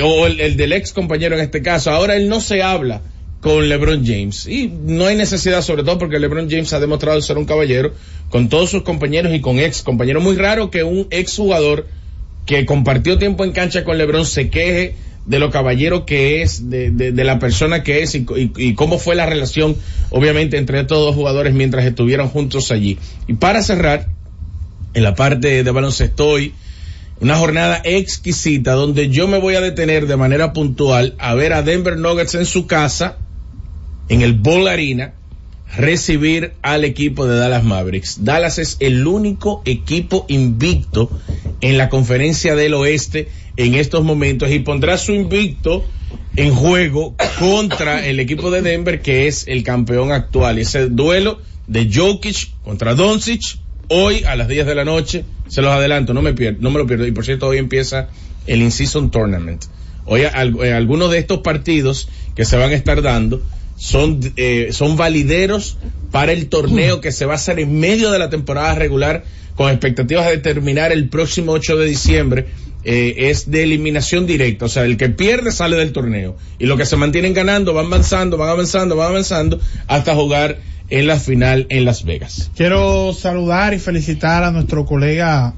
O el, el del ex compañero en este caso. Ahora él no se habla con LeBron James. Y no hay necesidad, sobre todo porque LeBron James ha demostrado ser un caballero con todos sus compañeros y con ex compañeros. Muy raro que un ex jugador que compartió tiempo en cancha con LeBron se queje de lo caballero que es, de, de- de la persona que es y, y- cómo fue la relación, obviamente, entre estos dos jugadores mientras estuvieron juntos allí. Y para cerrar, en la parte de baloncesto hoy, una jornada exquisita donde yo me voy a detener de manera puntual a ver a Denver Nuggets en su casa, en el Ball Arena, recibir al equipo de Dallas Mavericks. Dallas es el único equipo invicto en la conferencia del oeste en estos momentos y pondrá su invicto en juego contra el equipo de Denver que es el campeón actual. Ese duelo de Jokic contra Doncic hoy a las 10 de la noche. Se los adelanto, no me pierdo, no me lo pierdo. Y por cierto, hoy empieza el In-Season Tournament. Hoy al- algunos de estos partidos que se van a estar dando son, eh, son valideros para el torneo que se va a hacer en medio de la temporada regular con expectativas de terminar el próximo 8 de diciembre. Eh, es de eliminación directa, o sea, el que pierde sale del torneo y los que se mantienen ganando van avanzando, van avanzando, van avanzando hasta jugar en la final en Las Vegas. Quiero saludar y felicitar a nuestro colega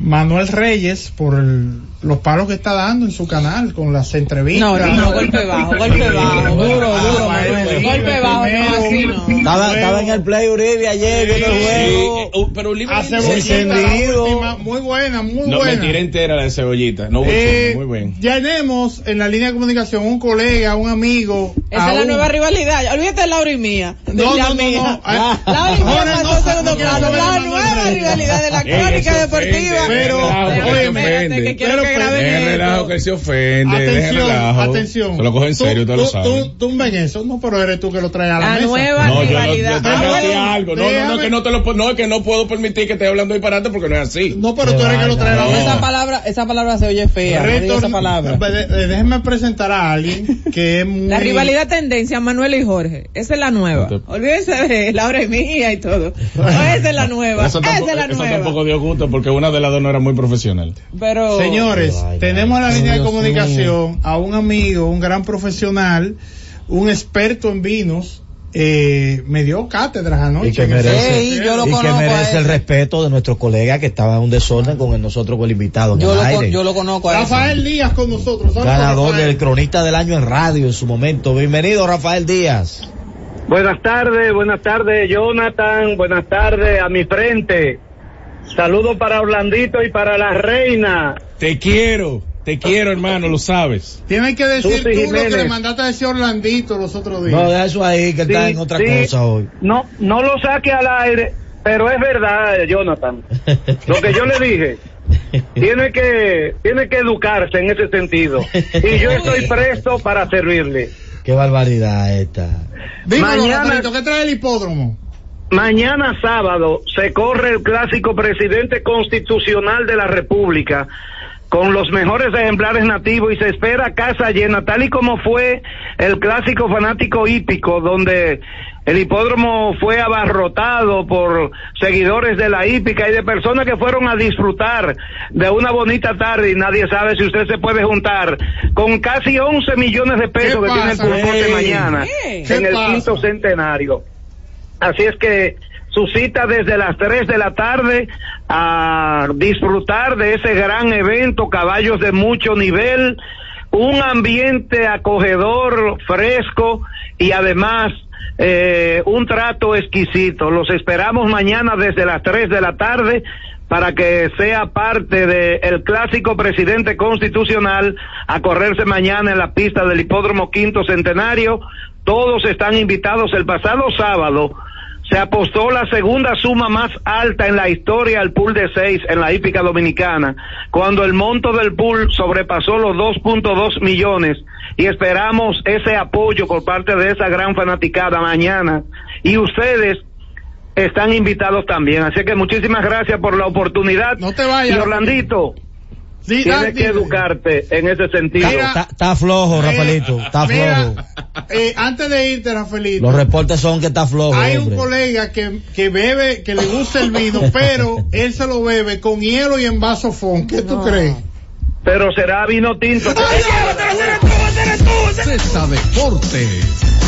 Manuel Reyes por el- los palos que está dando en su canal con las entrevistas. No, no, no, golpe bajo, golpe bajo, duro, duro, Ah, Manuel. el- Golpe bajo, no, primero, así no. Estaba, estaba en el Play Uribe ayer viendo el juego. Sí, uh, pero cebollita, última, muy buena, muy no buena. mentira entera la de cebollita, no Eh, muy bien. Tenemos en la línea de comunicación un colega, un amigo. Esa es la un- nueva rivalidad. Olvídate de Laura y mía. De No, la no, no, mía. no. Ah, Laura y mía pasó no, segundo no plano. La nueva rivalidad de la Eh, crónica deportiva. Pero, pero, esto. relajo que se ofende, Atención, relajo. atención. Se lo coge en serio, tú, usted lo tú, sabe. tú, tú ven eso, no, pero eres tú que lo traes a la, La mesa. nueva No, yo no, yo rivalidad. Ah, algo. No, no, no, que no te lo puedo- no, que no puedo permitir que esté hablando disparate porque no es así. No, pero tú eres que lo traes a la mesa. Esa palabra, esa palabra se oye fea. Esa palabra. Déjenme presentar a alguien que es muy... La rivalidad tendencia Manuel y Jorge. Esa es la nueva. Olvídense de Laura y mía y todo. esa es la nueva. Eso esa es la eso nueva. tampoco dio gusto porque una de las dos no era muy profesional. Pero Señores, tenemos en la línea de comunicación a un amigo, un gran profesional, un experto en vinos. Eh, me dio cátedras anoche. y que merece, y que merece el respeto de nuestro colega que estaba en un desorden con el nosotros con el invitado Yo el lo, aire. con- yo lo conozco a ese. Rafael Díaz con nosotros. Ganador del cronista del año en radio en su momento. Bienvenido Rafael Díaz. Buenas tardes, buenas tardes, Jonathan. Buenas tardes a mi frente. Saludos para Orlandito y para la reina. Te quiero, te quiero hermano, lo sabes. Tienes que decir Susi tú lo que le mandaste a decir Orlandito los otros días. No, deja eso ahí que está en otra sí. cosa hoy. No, no lo saque al aire, pero es verdad, Jonathan. Lo que yo le dije. Tiene que, tiene que educarse en ese sentido. Y yo estoy presto para servirle. Qué barbaridad esta. Dímelo, Mañana- ¿qué trae el hipódromo? Mañana sábado se corre el clásico presidente constitucional de la República con los mejores ejemplares nativos y se espera casa llena, tal y como fue el clásico fanático hípico, donde el hipódromo fue abarrotado por seguidores de la hípica y de personas que fueron a disfrutar de una bonita tarde y nadie sabe si usted se puede juntar con casi 11 millones de pesos ¿Qué que tiene el Ey. mañana ¿Qué en el pasa? quinto centenario. Así es que su cita desde las 3 de la tarde a disfrutar de ese gran evento, caballos de mucho nivel, un ambiente acogedor, fresco y además eh, un trato exquisito. Los esperamos mañana desde las 3 de la tarde para que sea parte del clásico presidente constitucional a correrse mañana en la pista del hipódromo quinto centenario. Todos están invitados el pasado sábado. Se apostó la segunda suma más alta en la historia al pool de seis en la hípica dominicana, cuando el monto del pool sobrepasó los 2.2 millones y esperamos ese apoyo por parte de esa gran fanaticada mañana. Y ustedes están invitados también. Así que muchísimas gracias por la oportunidad. No te vayas. Y Orlandito, tienes dale, que educarte en ese sentido. Mira, Está, está flojo, Rafaelito. Está Mira, flojo. eh, antes de irte, Rafaelito, Los reportes son que está flojo. hay un colega que, que bebe, que le gusta el vino, pero él se lo bebe con hielo y en vaso fon. ¿Qué tú crees? Pero será vino tinto. Z Deportes.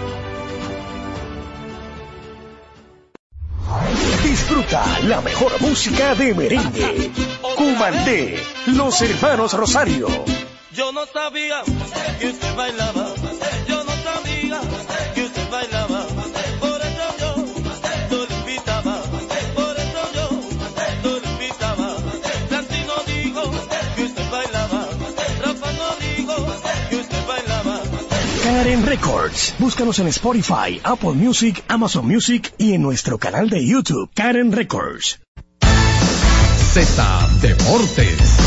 Disfruta la mejor música de merengue. Cumandé, los hermanos Rosario. Yo no sabía que usted bailaba, Karen Records. Búscanos en Spotify, Apple Music, Amazon Music y en nuestro canal de YouTube, Karen Records. Z Deportes.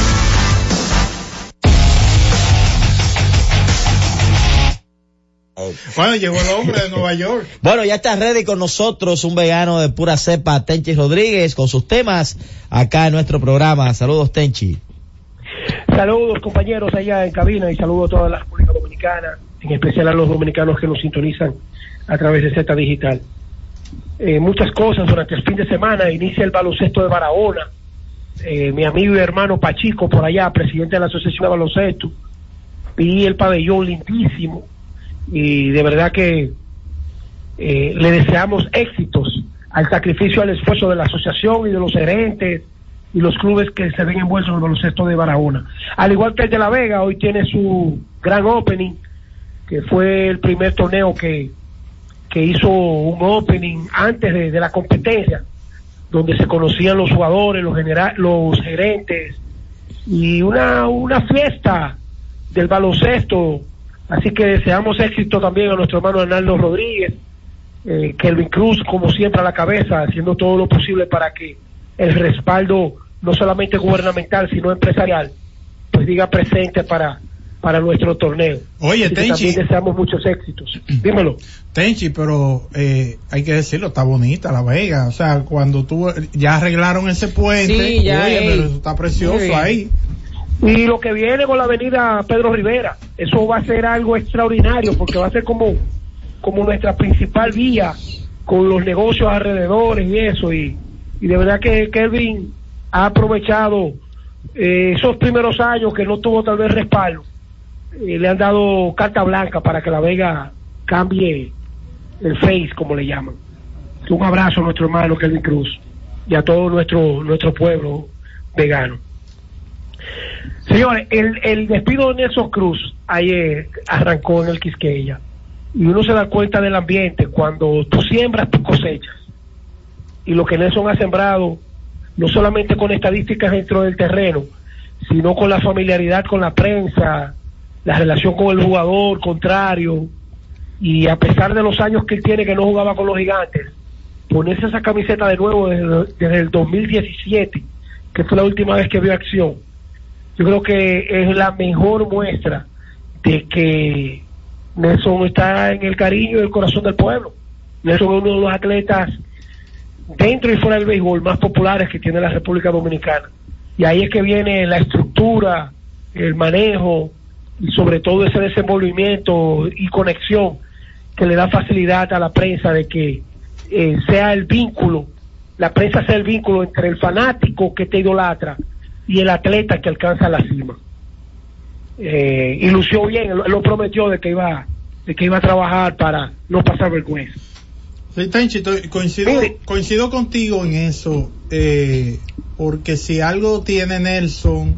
Bueno, llegó el hombre de Nueva York. Bueno, ya está ready con nosotros un vegano de pura cepa, Tenchi Rodríguez, con sus temas acá en nuestro programa. Saludos, Tenchi. Saludos compañeros allá en cabina y saludos a toda la República Dominicana, en especial a los dominicanos que nos sintonizan a través de Z Digital. Eh, muchas cosas durante el fin de semana, inicia el baloncesto de Barahona, eh, mi amigo y hermano Pachico por allá, presidente de la Asociación de Baloncesto, vi el pabellón lindísimo y de verdad que eh, le deseamos éxitos al sacrificio, al esfuerzo de la asociación y de los gerentes y los clubes que se ven envueltos en el baloncesto de Barahona. Al igual que el de La Vega, hoy tiene su gran opening, que fue el primer torneo que, que hizo un opening antes de, la competencia, donde se conocían los jugadores, los, genera- los gerentes, y una, una fiesta del baloncesto. Así que deseamos éxito también a nuestro hermano Arnaldo Rodríguez, eh, Kelvin Cruz, como siempre, a la cabeza, haciendo todo lo posible para que el respaldo, no solamente gubernamental, sino empresarial, pues diga presente para, para nuestro torneo. Oye, Así Tenchi. también deseamos muchos éxitos. Dímelo. Tenchi, pero eh, hay que decirlo, está bonita La Vega. O sea, cuando tú ya arreglaron ese puente, Sí, ya, oye, ey. pero eso está precioso ahí. Y lo que viene con la avenida Pedro Rivera, eso va a ser algo extraordinario porque va a ser como, como nuestra principal vía con los negocios alrededores y eso. Y, y de verdad que Kelvin ha aprovechado eh, esos primeros años que no tuvo tal vez respaldo. Eh, le han dado carta blanca para que la Vega cambie el face, como le llaman. Un abrazo a nuestro hermano Kelvin Cruz y a todo nuestro, nuestro pueblo vegano. Señores, el, el despido de Nelson Cruz ayer arrancó en el Quisqueya y uno se da cuenta del ambiente cuando tú siembras, tú cosechas. Y lo que Nelson ha sembrado, no solamente con estadísticas dentro del terreno, sino con la familiaridad con la prensa, la relación con el jugador contrario, y a pesar de los años que tiene que no jugaba con los gigantes, ponerse esa camiseta de nuevo desde, desde el 2017, que fue la última vez que vio acción, yo creo que es la mejor muestra de que Nelson está en el cariño y el corazón del pueblo. Nelson es uno de los atletas dentro y fuera del béisbol más populares que tiene la República Dominicana. Y ahí es que viene la estructura, el manejo y sobre todo ese desenvolvimiento y conexión que le da facilidad a la prensa de que eh, sea el vínculo, la prensa sea el vínculo entre el fanático que te idolatra y el atleta que alcanza la cima. Eh, y lució bien, él lo prometió de que iba de que iba a trabajar para no pasar vergüenza. Sí, Tenchi, coincido, coincido contigo en eso, eh, porque si algo tiene Nelson,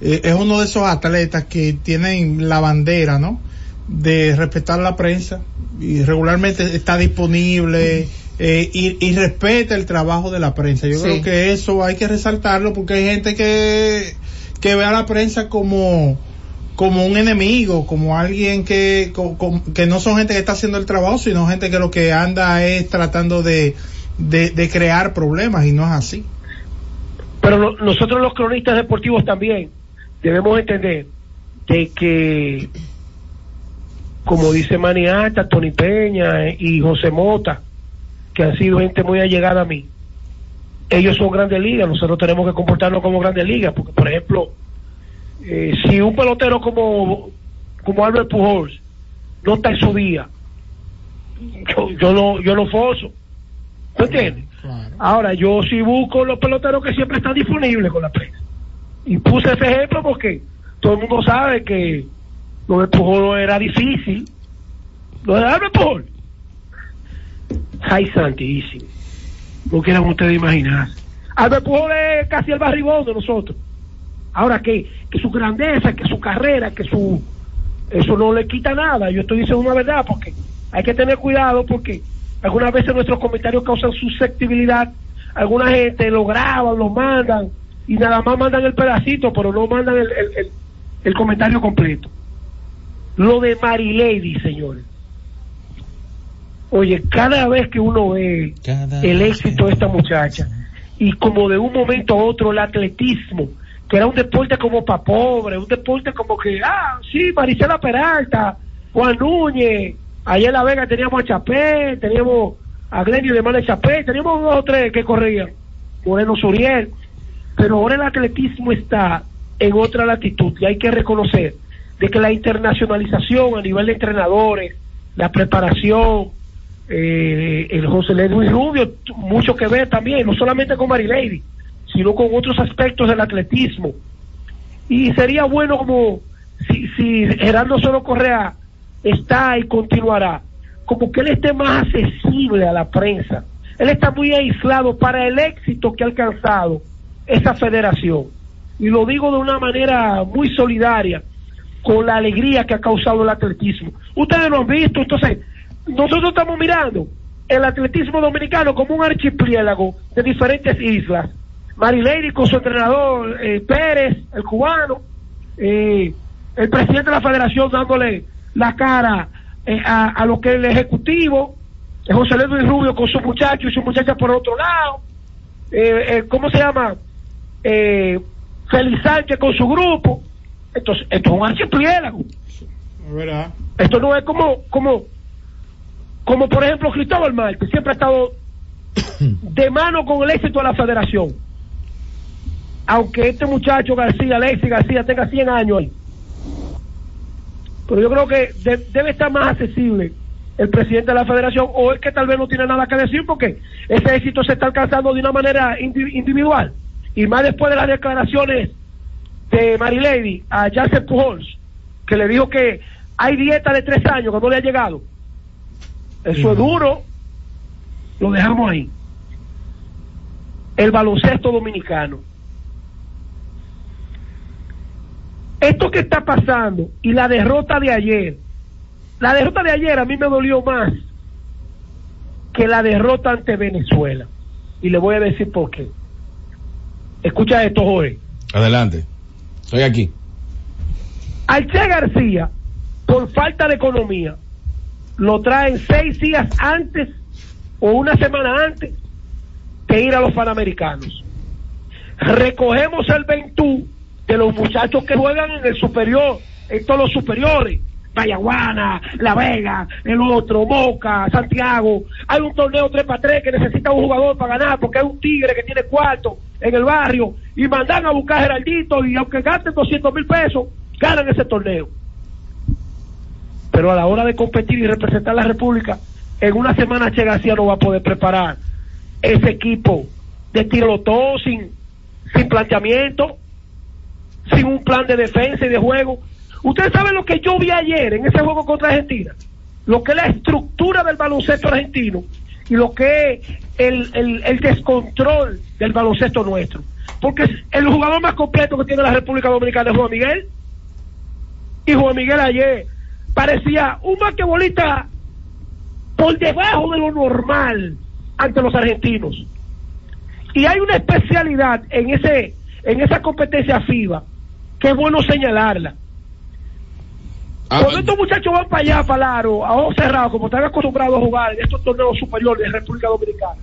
eh, es uno de esos atletas que tienen la bandera, ¿no? De respetar la prensa y regularmente está disponible eh, y, y respeta el trabajo de la prensa. Yo Sí. creo que eso hay que resaltarlo porque hay gente que que ve a la prensa como como un enemigo, como alguien que co- co- que no son gente que está haciendo el trabajo, sino gente que lo que anda es tratando de de, de crear problemas y no es así. Pero no- nosotros los cronistas deportivos también debemos entender de que, como dice Maniata, Tony Peña y José Mota, que han sido gente muy allegada a mí, ellos son grandes ligas, nosotros tenemos que comportarnos como grandes ligas, porque por ejemplo, eh, si un pelotero como, como Albert Pujols no está en su día, yo, yo lo, yo lo foso. ¿Me entiendes? Ahora, yo sí busco los peloteros que siempre están disponibles con la prensa. Y puse ese ejemplo porque todo el mundo sabe que lo de Pujol era difícil. Lo de Albert Pujol. Ay, santísimo. No quieran ustedes imaginar. Albert Pujol es casi el barrigón de nosotros. Ahora que, que su grandeza, que su carrera, que su... Eso no le quita nada. Yo estoy diciendo una verdad porque hay que tener cuidado porque algunas veces nuestros comentarios causan susceptibilidad. Alguna gente lo graban, lo mandan y nada más mandan el pedacito, pero no mandan el, el- el- el comentario completo. Lo de Marilady, señores. Oye, cada vez que uno ve el éxito de esta muchacha y como de un momento a otro el atletismo, que era un deporte como para pobre, un deporte como que, ah, sí, Maricela Peralta, Juan Núñez, allá en La Vega teníamos a Chapé, teníamos a Glenio de Mane Chapé, teníamos dos o tres que corrían, Moreno Suriel, pero ahora el atletismo está en otra latitud y hay que reconocer de que la internacionalización a nivel de entrenadores, la preparación, eh, el José Luis Rubio, mucho que ver también, no solamente con Marilady, sino con otros aspectos del atletismo. Y sería bueno como si, si Gerardo Solo Correa está y continuará, como que él esté más accesible a la prensa. Él está muy aislado para el éxito que ha alcanzado esa federación. Y lo digo de una manera muy solidaria con la alegría que ha causado el atletismo. Ustedes lo han visto, entonces nosotros estamos mirando el atletismo dominicano como un archipiélago de diferentes islas. Marilady con su entrenador eh, Pérez, el cubano, eh, el presidente de la federación dándole la cara eh, a, a lo que es el ejecutivo, José Luis Rubio con su muchacho y su muchacha por otro lado, ¿cómo se llama? Eh, Félix Sánchez con su grupo. Entonces, esto es un archipiélago. ¿Verdad? Esto no es como, como, como por ejemplo Cristóbal Marte, siempre ha estado de mano con el éxito de la federación. Aunque este muchacho García, Alexis García, tenga 100 años ahí. Pero yo creo que de- debe estar más accesible el presidente de la federación o es que tal vez no tiene nada que decir porque ese éxito se está alcanzando de una manera indi- individual. Y más después de las declaraciones de Marilady a Jansen Pujols, que le dijo que hay dieta de tres años que no le ha llegado. Eso es duro. Lo dejamos ahí. El baloncesto dominicano. Esto que está pasando y la derrota de ayer, la derrota de ayer a mí me dolió más que la derrota ante Venezuela. Y le voy a decir por qué. Escucha esto, Jorge. Adelante. Estoy aquí. Al Che García, por falta de economía, lo traen seis días antes o una semana antes de ir a los Panamericanos. Recogemos el Ventú de los muchachos que juegan en el superior, en todos los superiores. Mayaguana, La Vega, el otro, Moca, Santiago. Hay un torneo 3 para 3 que necesita un jugador para ganar porque hay un tigre que tiene cuarto en el barrio y mandan a buscar a Geraldito y aunque gasten 200 mil pesos, ganan ese torneo. Pero a la hora de competir y representar la República, en una semana Che García no va a poder preparar ese equipo de tiro todo sin, sin planteamiento, sin un plan de defensa y de juego. Ustedes saben lo que yo vi ayer en ese juego contra Argentina, lo que es la estructura del baloncesto argentino y lo que es el, el, el descontrol del baloncesto nuestro. Porque el jugador más completo que tiene la República Dominicana es Juan Miguel. Y Juan Miguel ayer parecía un basquetbolista por debajo de lo normal ante los argentinos. Y hay una especialidad en ese en esa competencia FIBA que es bueno señalarla. Ah, Cuando estos muchachos van para allá, para Laro, a ojos cerrados, como están acostumbrados a jugar en estos torneos superiores de República Dominicana,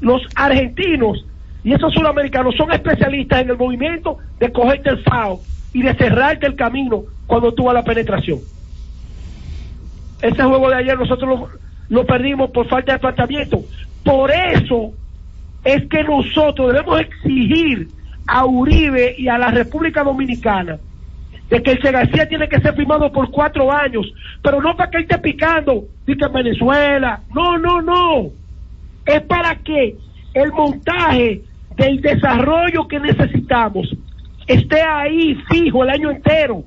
los argentinos y esos sudamericanos son especialistas en el movimiento de cogerte el FAO y de cerrarte el camino cuando tú vas a la penetración. Ese juego de ayer nosotros lo, lo perdimos por falta de planteamiento. Por eso es que nosotros debemos exigir a Uribe y a la República Dominicana de que el Che García tiene que ser firmado por cuatro años, pero no para que él esté picando, dice en Venezuela, no, no, no, es para que el montaje del desarrollo que necesitamos esté ahí fijo el año entero.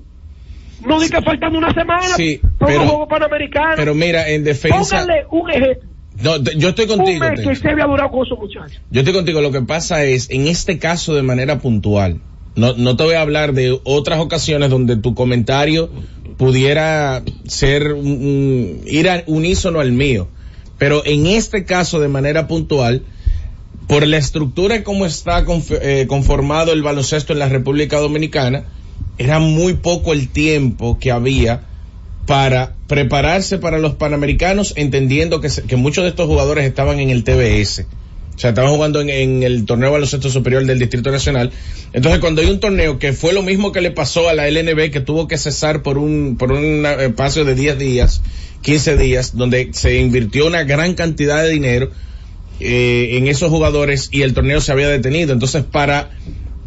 No diga faltando una semana Sí, para pero- un juego panamericano. Pero mira, en defensa. Póngale un ejemplo. No, yo estoy Un contigo. mes que se había durado con esos muchachos. Yo estoy contigo. Lo que pasa es, en este caso de manera puntual, no, no te voy a hablar de otras ocasiones donde tu comentario pudiera ser un- ir a unísono al mío. Pero en este caso de manera puntual, por la estructura y cómo está eh, conformado el baloncesto en la República Dominicana, era muy poco el tiempo que había para prepararse para los Panamericanos, entendiendo que, se- que muchos de estos jugadores estaban en el TBS. O sea, estaban jugando en, el torneo de baloncesto superior del Distrito Nacional. Entonces, cuando hay un torneo que fue lo mismo que le pasó a la LNB, que tuvo que cesar por un, por un eh, espacio de 10 días, 15 días, donde se invirtió una gran cantidad de dinero, eh, en esos jugadores y el torneo se había detenido. Entonces, para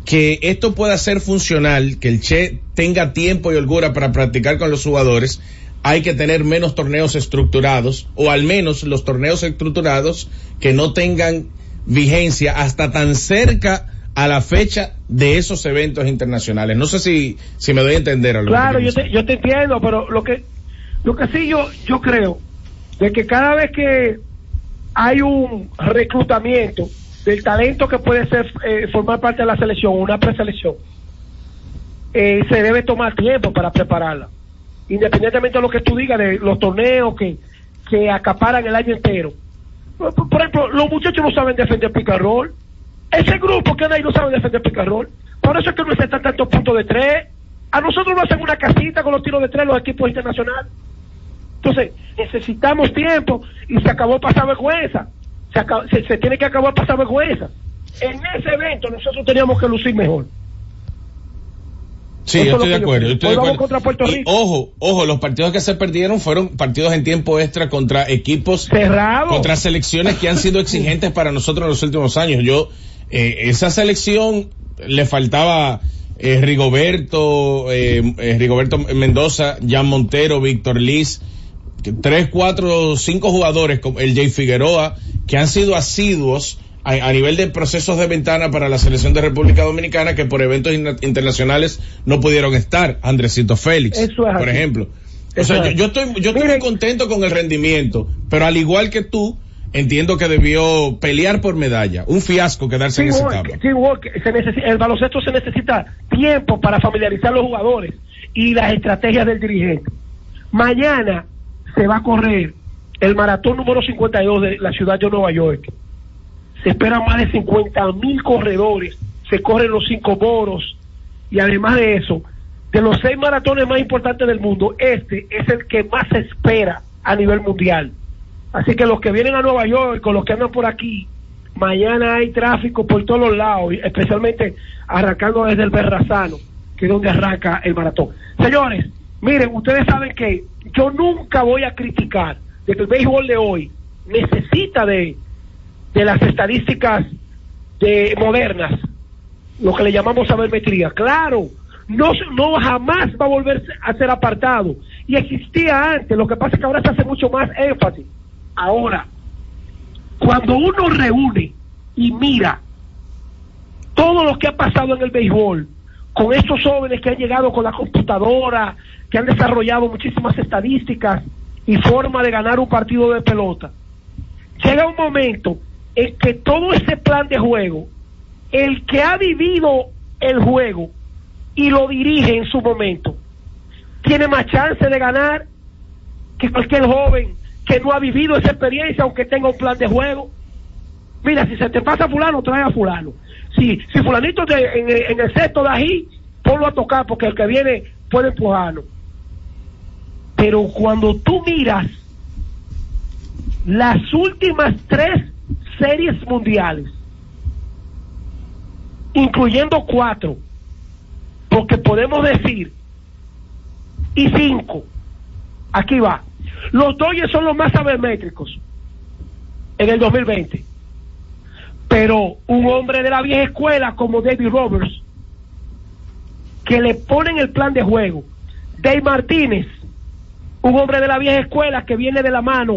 que esto pueda ser funcional, que el Che tenga tiempo y holgura para practicar con los jugadores, hay que tener menos torneos estructurados, o al menos los torneos estructurados que no tengan vigencia hasta tan cerca a la fecha de esos eventos internacionales. No sé si, si me doy a entender a lo Claro, yo te, yo te entiendo, pero lo que lo que sí yo yo creo de que cada vez que hay un reclutamiento del talento que puede ser eh, formar parte de la selección, una preselección, eh, se debe tomar tiempo para prepararla, independientemente de lo que tú digas de los torneos que que acaparan el año entero. Por, ejemplo, los muchachos no saben defender roll. Ese grupo que ahí no sabe defender roll. Por eso es que no se tantos puntos de tres. A nosotros nos hacen una casita con los tiros de tres los equipos internacionales. Entonces, necesitamos tiempo y se acabó pasar vergüenza. Se, acab- se, se tiene que acabar pasar vergüenza. En ese evento nosotros teníamos que lucir mejor. Sí, yo estoy de yo acuerdo. creo. yo estoy Hoy de vamos acuerdo. contra Puerto Y Rico. ojo, ojo, los partidos que se perdieron fueron partidos en tiempo extra contra equipos cerrados, contra selecciones que han sido exigentes para nosotros en los últimos años. Yo, eh, esa selección le faltaba eh, Rigoberto, eh, eh, Rigoberto Mendoza, Jan Montero, Víctor Liz, tres, cuatro, cinco jugadores como el Jay Figueroa que han sido asiduos a, a nivel de procesos de ventana para la selección de República Dominicana que por eventos in- internacionales no pudieron estar. Andresito Félix, es por así. ejemplo. O Eso sea, yo, es. yo estoy, yo estoy muy contento con el rendimiento, pero al igual que tú, entiendo que debió pelear por medalla. Un fiasco quedarse en esa etapa. Se necesita- el baloncesto se necesita tiempo para familiarizar los jugadores y las estrategias del dirigente. Mañana se va a correr el maratón número 52 de la ciudad de Nueva York. Se esperan más de 50 mil corredores, se corren los cinco boros y además de eso, de los seis maratones más importantes del mundo, este es el que más se espera a nivel mundial. Así que los que vienen a Nueva York, con los que andan por aquí, mañana hay tráfico por todos los lados, especialmente arrancando desde el Berrazano, que es donde arranca el maratón. Señores, miren, ustedes saben que yo nunca voy a criticar de que el béisbol de hoy necesita de, de las estadísticas de modernas, lo que le llamamos sabermetría. Claro, no, no jamás va a volver a ser apartado. Y existía antes, lo que pasa es que ahora se hace mucho más énfasis. Ahora, cuando uno reúne y mira todo lo que ha pasado en el béisbol, con estos jóvenes que han llegado con la computadora, que han desarrollado muchísimas estadísticas y forma de ganar un partido de pelota, llega un momento en que todo ese plan de juego, el que ha vivido el juego y lo dirige en su momento, tiene más chance de ganar que cualquier joven que no ha vivido esa experiencia aunque tenga un plan de juego. Mira, si se te pasa fulano, trae a fulano. Si, si fulanito te- en, el- en el sexto de ahí ponlo a tocar porque el que viene puede empujarlo. Pero cuando tú miras las últimas tres series mundiales, incluyendo cuatro, porque podemos decir, y cinco, aquí va, los Dodgers son los más sabermétricos en el 2020. Pero un hombre de la vieja escuela como David Roberts, que le ponen el plan de juego, Dave Martínez, un hombre de la vieja escuela que viene de la mano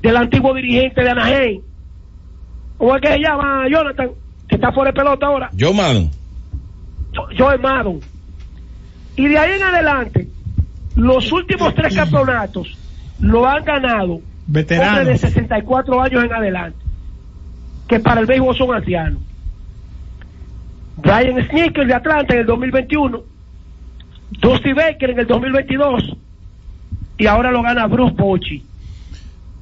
del antiguo dirigente de Anaheim, o el que se llama Jonathan, que está fuera de pelota ahora, Yo, mano. Joe Maddon. Y de ahí en adelante, los últimos tres campeonatos lo han ganado Veteranos. de 64 años en adelante, que para el béisbol son ancianos. Brian Sneaker de Atlanta en el 2021, Dusty Baker en el 2022 y ahora lo gana Bruce Bochy.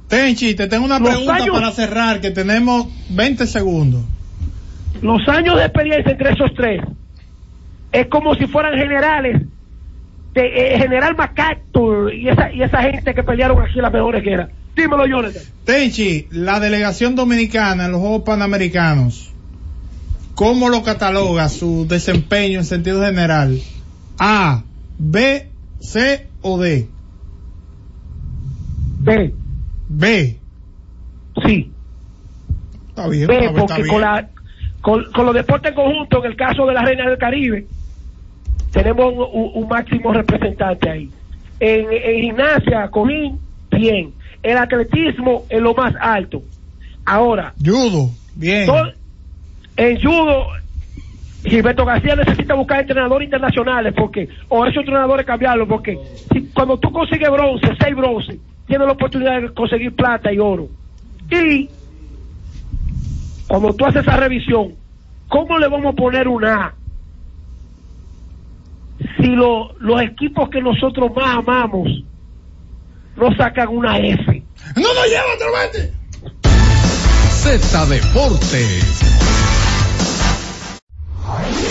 Tenchi, te tengo una Los pregunta años- para cerrar, que tenemos 20 segundos. Los años de experiencia entre esos tres es como si fueran generales de eh, General MacArthur y esa, y esa gente que pelearon aquí las mejores guerras. Dímelo, Jonathan. Tenchi, la delegación dominicana en los Juegos Panamericanos, ¿cómo lo cataloga su desempeño en sentido general? A, B, C o D? B. B. Sí. Está bien, B, está porque bien. con, la, con, con los deportes en conjunto, en el caso de la Reina del Caribe, tenemos un, máximo representante ahí. En, en gimnasia, cojín, bien. El atletismo es lo más alto. Ahora, Judo, bien. En judo, Gilberto García necesita buscar entrenadores internacionales porque, o esos entrenadores cambiarlo porque si- cuando tú consigues bronce, seis bronce, tienes la oportunidad de conseguir plata y oro. Y cuando tú haces esa revisión, ¿cómo le vamos a poner una A? Si lo- los equipos que nosotros más amamos no sacan una F. No, no, llévatelo, vete. Z Deportes.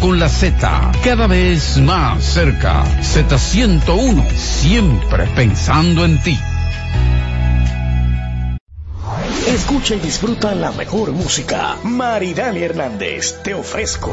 con la Z, cada vez más cerca. Z101, siempre pensando en ti. Escucha y disfruta la mejor música. Maridani Hernández, te ofrezco.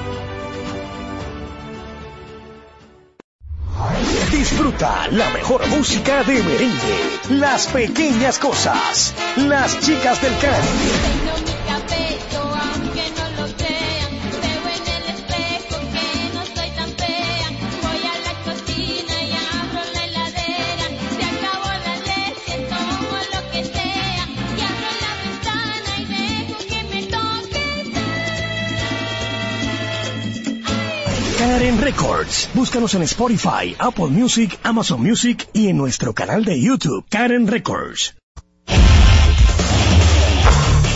Disfruta la mejor música de merengue, las pequeñas cosas, las chicas del can. Karen Records. Búscanos en Spotify, Apple Music, Amazon Music y en nuestro canal de YouTube, Karen Records.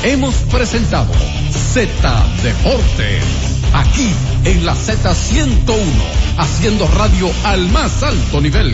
Hemos presentado Z Deportes. Aquí en la Z101, haciendo radio al más alto nivel.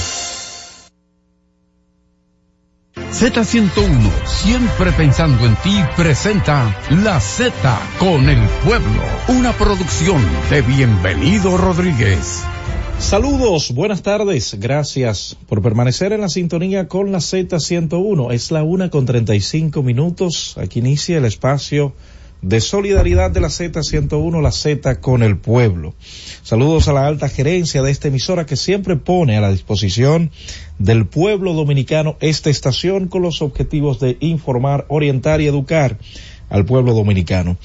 Z101, siempre pensando en ti, presenta La Z con el pueblo, una producción de Bienvenido Rodríguez. Saludos, buenas tardes, gracias por permanecer en la sintonía con la Z101. Es la una con 35 minutos, aquí inicia el espacio de solidaridad de la Z101, la Z con el pueblo. Saludos a la alta gerencia de esta emisora que siempre pone a la disposición del pueblo dominicano esta estación con los objetivos de informar, orientar y educar al pueblo dominicano.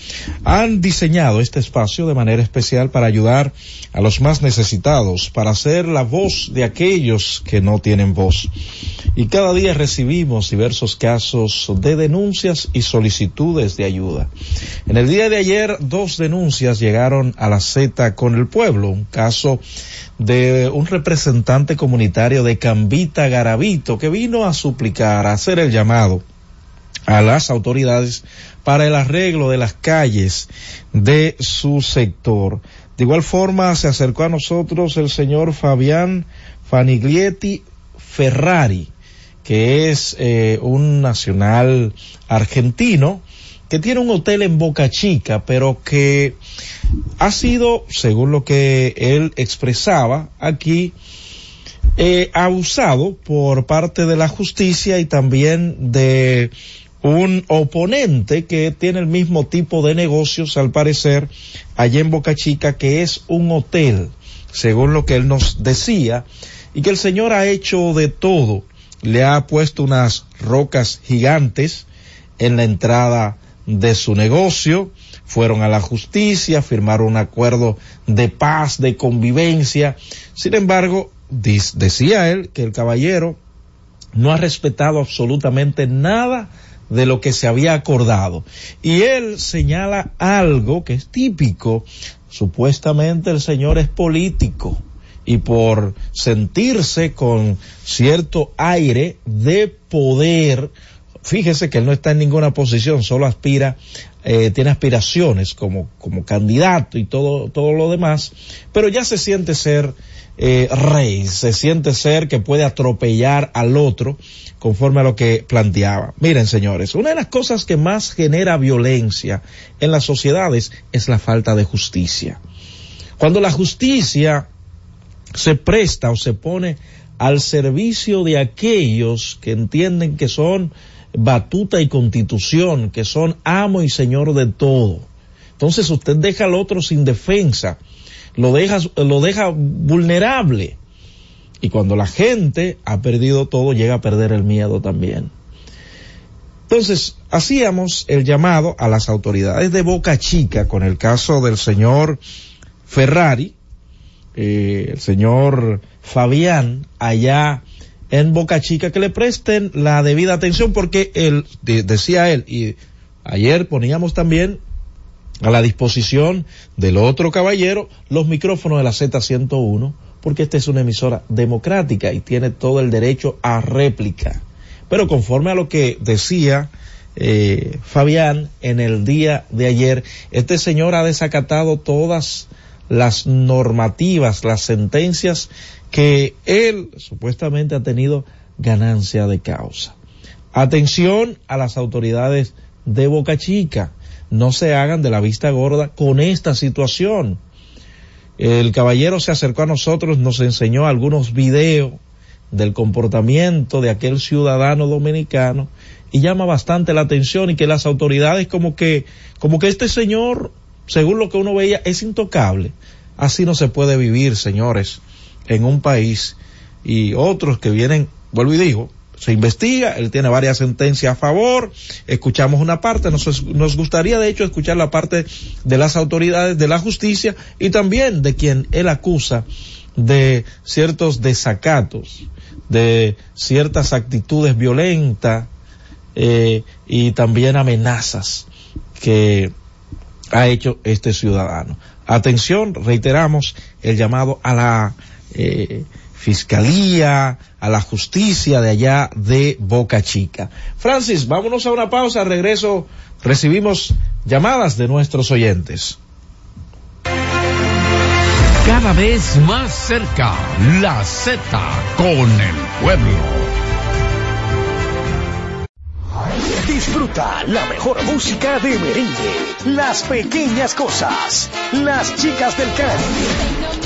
Han diseñado este espacio de manera especial para ayudar a los más necesitados, para ser la voz de aquellos que no tienen voz. Y cada día recibimos diversos casos de denuncias y solicitudes de ayuda. En el día de ayer, dos denuncias llegaron a la Z con el pueblo. Un caso de un representante comunitario de Cambita Garavito que vino a suplicar, a hacer el llamado a las autoridades para el arreglo de las calles de su sector. De igual forma se acercó a nosotros el señor Fabián Faniglietti Ferrari, que es eh, un nacional argentino que tiene un hotel en Boca Chica, pero que ha sido, según lo que él expresaba aquí, eh, abusado por parte de la justicia y también de un oponente que tiene el mismo tipo de negocios, al parecer, allá en Boca Chica, que es un hotel, según lo que él nos decía, y que el señor ha hecho de todo. Le ha puesto unas rocas gigantes en la entrada de su negocio, fueron a la justicia, firmaron un acuerdo de paz, de convivencia. Sin embargo, decía él que el caballero no ha respetado absolutamente nada de lo que se había acordado. Y él señala algo que es típico. Supuestamente el señor es político y por sentirse con cierto aire de poder, fíjese que él no está en ninguna posición, solo aspira, eh, tiene aspiraciones como, como candidato y todo, todo lo demás, pero ya se siente ser eh, rey, se siente ser que puede atropellar al otro conforme a lo que planteaba. Miren, señores, una de las cosas que más genera violencia en las sociedades es la falta de justicia. Cuando la justicia se presta o se pone al servicio de aquellos que entienden que son batuta y constitución, que son amo y señor de todo. Entonces usted deja al otro sin defensa, lo deja, lo deja vulnerable. Y cuando la gente ha perdido todo, llega a perder el miedo también. Entonces, hacíamos el llamado a las autoridades de Boca Chica con el caso del señor Ferrari, eh, el señor Fabián, allá en Boca Chica que le presten la debida atención porque él, de- decía él, y ayer poníamos también a la disposición del otro caballero los micrófonos de la Z101 porque esta es una emisora democrática y tiene todo el derecho a réplica. Pero conforme a lo que decía eh, Fabián en el día de ayer, este señor ha desacatado todas las normativas, las sentencias que él supuestamente ha tenido ganancia de causa. Atención a las autoridades de Boca Chica, no se hagan de la vista gorda con esta situación. El caballero se acercó a nosotros, nos enseñó algunos videos del comportamiento de aquel ciudadano dominicano y llama bastante la atención y que las autoridades como que, como que este señor, según lo que uno veía, es intocable. Así no se puede vivir, señores, en un país y otros que vienen, vuelvo y digo, se investiga, él tiene varias sentencias a favor, escuchamos una parte, nos, nos gustaría de hecho escuchar la parte de las autoridades de la justicia y también de quien él acusa de ciertos desacatos, de ciertas actitudes violentas eh, y también amenazas que ha hecho este ciudadano. Atención, reiteramos el llamado a la eh, fiscalía, a la justicia de allá de Boca Chica. Francis, vámonos a una pausa, regreso, recibimos llamadas de nuestros oyentes. Cada vez más cerca, la Z con el pueblo. Disfruta la mejor música de merengue, las pequeñas cosas, las chicas del can.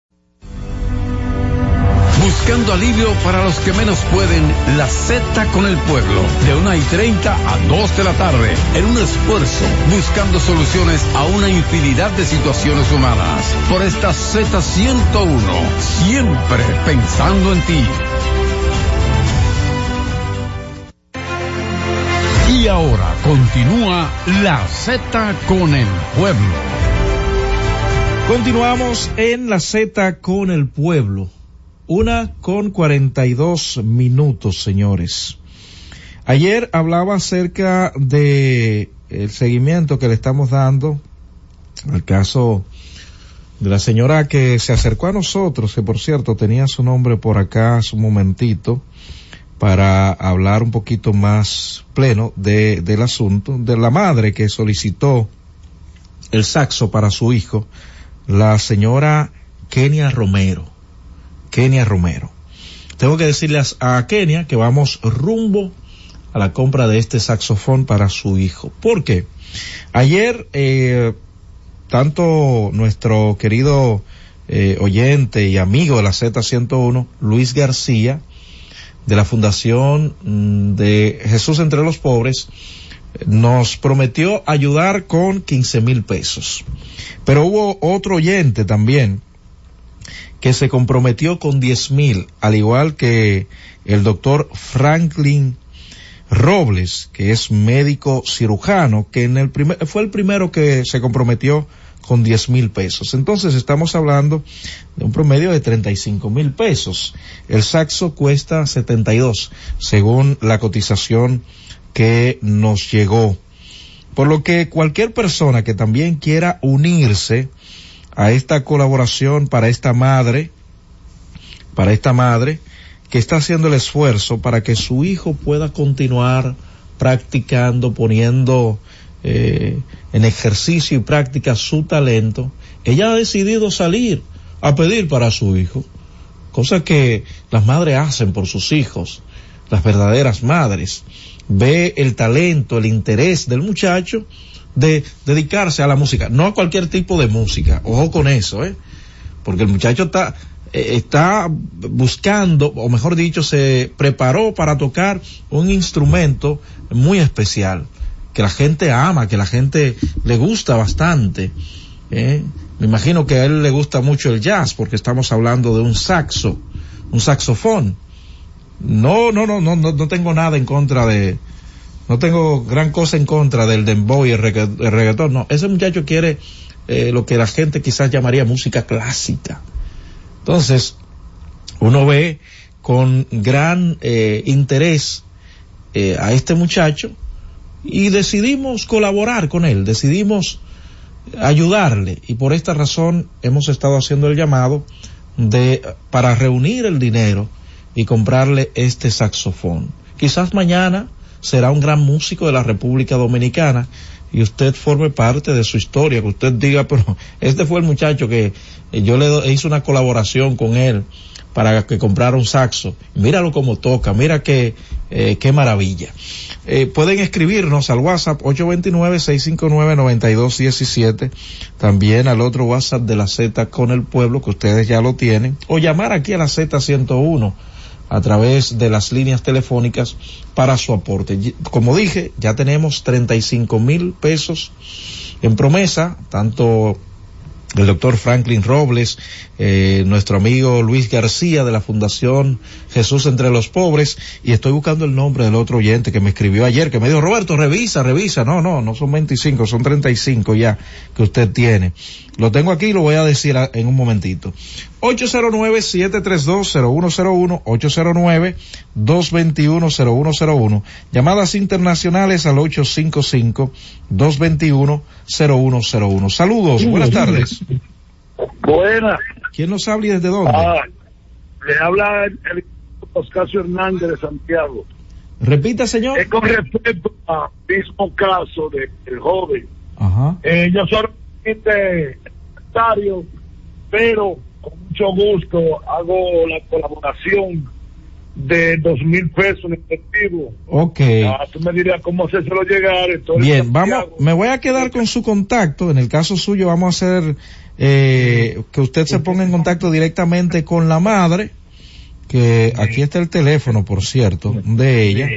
Buscando alivio para los que menos pueden, la Z con el pueblo, de 1 y 30 a 2 de la tarde, en un esfuerzo, buscando soluciones a una infinidad de situaciones humanas. Por esta Z101, siempre pensando en ti. Y ahora continúa la Z con el pueblo. Continuamos en la Z con el pueblo. Una con 42 minutos, señores. Ayer hablaba acerca de el seguimiento que le estamos dando al caso de la señora que se acercó a nosotros, que por cierto tenía su nombre por acá hace un momentito, para hablar un poquito más pleno de, del asunto, de la madre que solicitó el saxo para su hijo, la señora Kenia Romero. Kenia Romero. Tengo que decirles a Kenia que vamos rumbo a la compra de este saxofón para su hijo. ¿Por qué? Ayer, eh, tanto nuestro querido eh, oyente y amigo de la Z101, Luis García, de la Fundación mm, de Jesús entre los Pobres, nos prometió ayudar con 15 mil pesos. Pero hubo otro oyente también que se comprometió con 10 mil, al igual que el doctor Franklin Robles, que es médico cirujano, que en el primer, fue el primero que se comprometió con 10 mil pesos. Entonces estamos hablando de un promedio de 35 mil pesos. El saxo cuesta 72 según la cotización que nos llegó. Por lo que cualquier persona que también quiera unirse a esta colaboración para esta madre, para esta madre que está haciendo el esfuerzo para que su hijo pueda continuar practicando, poniendo eh, en ejercicio y práctica su talento, ella ha decidido salir a pedir para su hijo, cosa que las madres hacen por sus hijos, las verdaderas madres. Ve el talento, el interés del muchacho de dedicarse a la música, no a cualquier tipo de música, ojo con eso, ¿eh? porque el muchacho está, eh, está buscando, o mejor dicho, se preparó para tocar un instrumento muy especial, que la gente ama, que la gente le gusta bastante. ¿eh? Me imagino que a él le gusta mucho el jazz, porque estamos hablando de un saxo, un saxofón. No, no, no, no, no, no tengo nada en contra de, no tengo gran cosa en contra del dembow y el, regga- el reggaetón, no. Ese muchacho quiere eh, lo que la gente quizás llamaría música clásica. Entonces, uno ve con gran eh, interés eh, a este muchacho y decidimos colaborar con él, decidimos ayudarle y por esta razón hemos estado haciendo el llamado de para reunir el dinero y comprarle este saxofón. Quizás mañana será un gran músico de la República Dominicana y usted forme parte de su historia, que usted diga, pero este fue el muchacho que eh, yo le hice una colaboración con él para que comprara un saxo. Míralo como toca, mira qué, eh, qué maravilla. Eh, pueden escribirnos al WhatsApp 829-659-9217, también al otro WhatsApp de la Z con el pueblo, que ustedes ya lo tienen, o llamar aquí a la Z101 a través de las líneas telefónicas para su aporte. Como dije, ya tenemos 35 mil pesos en promesa, tanto el doctor Franklin Robles, eh, nuestro amigo Luis García de la Fundación Jesús entre los Pobres, y estoy buscando el nombre del otro oyente que me escribió ayer, que me dijo, Roberto, revisa, revisa, no, no, no son 25, son 35 ya que usted tiene. Lo tengo aquí y lo voy a decir en un momentito. 809-732-0101, 809-221-0101, llamadas internacionales al 855-221-0101. Saludos, buenas tardes. Buenas. ¿Quién nos habla y desde dónde? Ah, le habla el, el Oscacio Hernández de Santiago. Repita, señor. Es con respecto al mismo caso del el joven. Ajá. Eh, yo soy secretario, pero con mucho gusto hago la colaboración de dos mil pesos en efectivo. Ok. Ah, tú me dirías cómo hacérselo llegar. Bien, vamos, me voy a quedar con su contacto. En el caso suyo vamos a hacer eh, que usted se ponga en contacto directamente con la madre, que aquí está el teléfono, por cierto, de ella.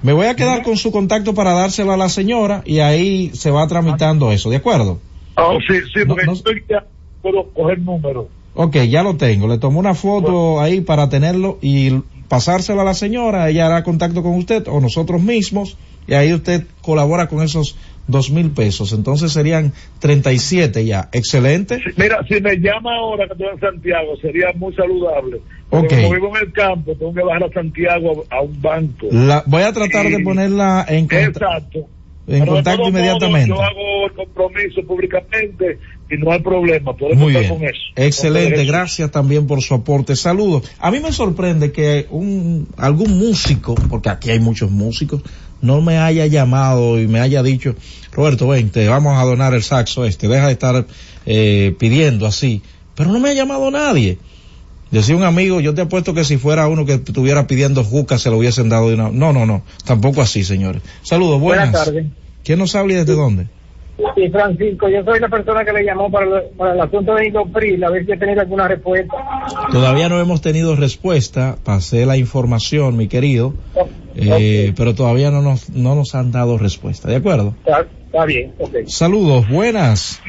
Me voy a quedar con su contacto para dárselo a la señora y ahí se va tramitando eso, ¿de acuerdo? Oh, sí, sí, porque estoy ya puedo coger número. Ok, ya lo tengo. Le tomo una foto ahí para tenerlo y pasárselo a la señora. Ella hará contacto con usted o nosotros mismos y ahí usted colabora con esos dos mil pesos. Entonces serían 37 ya. Excelente. Mira, si me llama ahora que estoy en Santiago, sería muy saludable. Porque. Como vivo en el campo, tengo que bajar a Santiago a, un banco. La, voy a tratar de ponerla en, conta- Exacto. en Pero contacto inmediatamente. modos, yo hago el compromiso públicamente y no hay problema. Podemos Muy estar bien. con eso. Excelente, gracias también por su aporte. Saludos. A mí me sorprende que un algún músico, porque aquí hay muchos músicos, no me haya llamado y me haya dicho, Roberto, ven, te vamos a donar el saxo este, deja de estar eh, pidiendo así. Pero no me ha llamado nadie. Decía un amigo, yo te apuesto que si fuera uno que estuviera pidiendo juca se lo hubiesen dado de una... No, no, no, tampoco así, señores. Saludos, buenas. Buenas tardes. ¿Quién nos habla y desde dónde? Sí, Francisco, yo soy la persona que le llamó para, el- para el asunto de Indopril, a ver si ha tenido alguna respuesta. Todavía no hemos tenido respuesta, pasé la información, mi querido, eh, pero todavía no nos, no nos han dado respuesta, ¿de acuerdo? Está, está bien, ok. Saludos, buenas.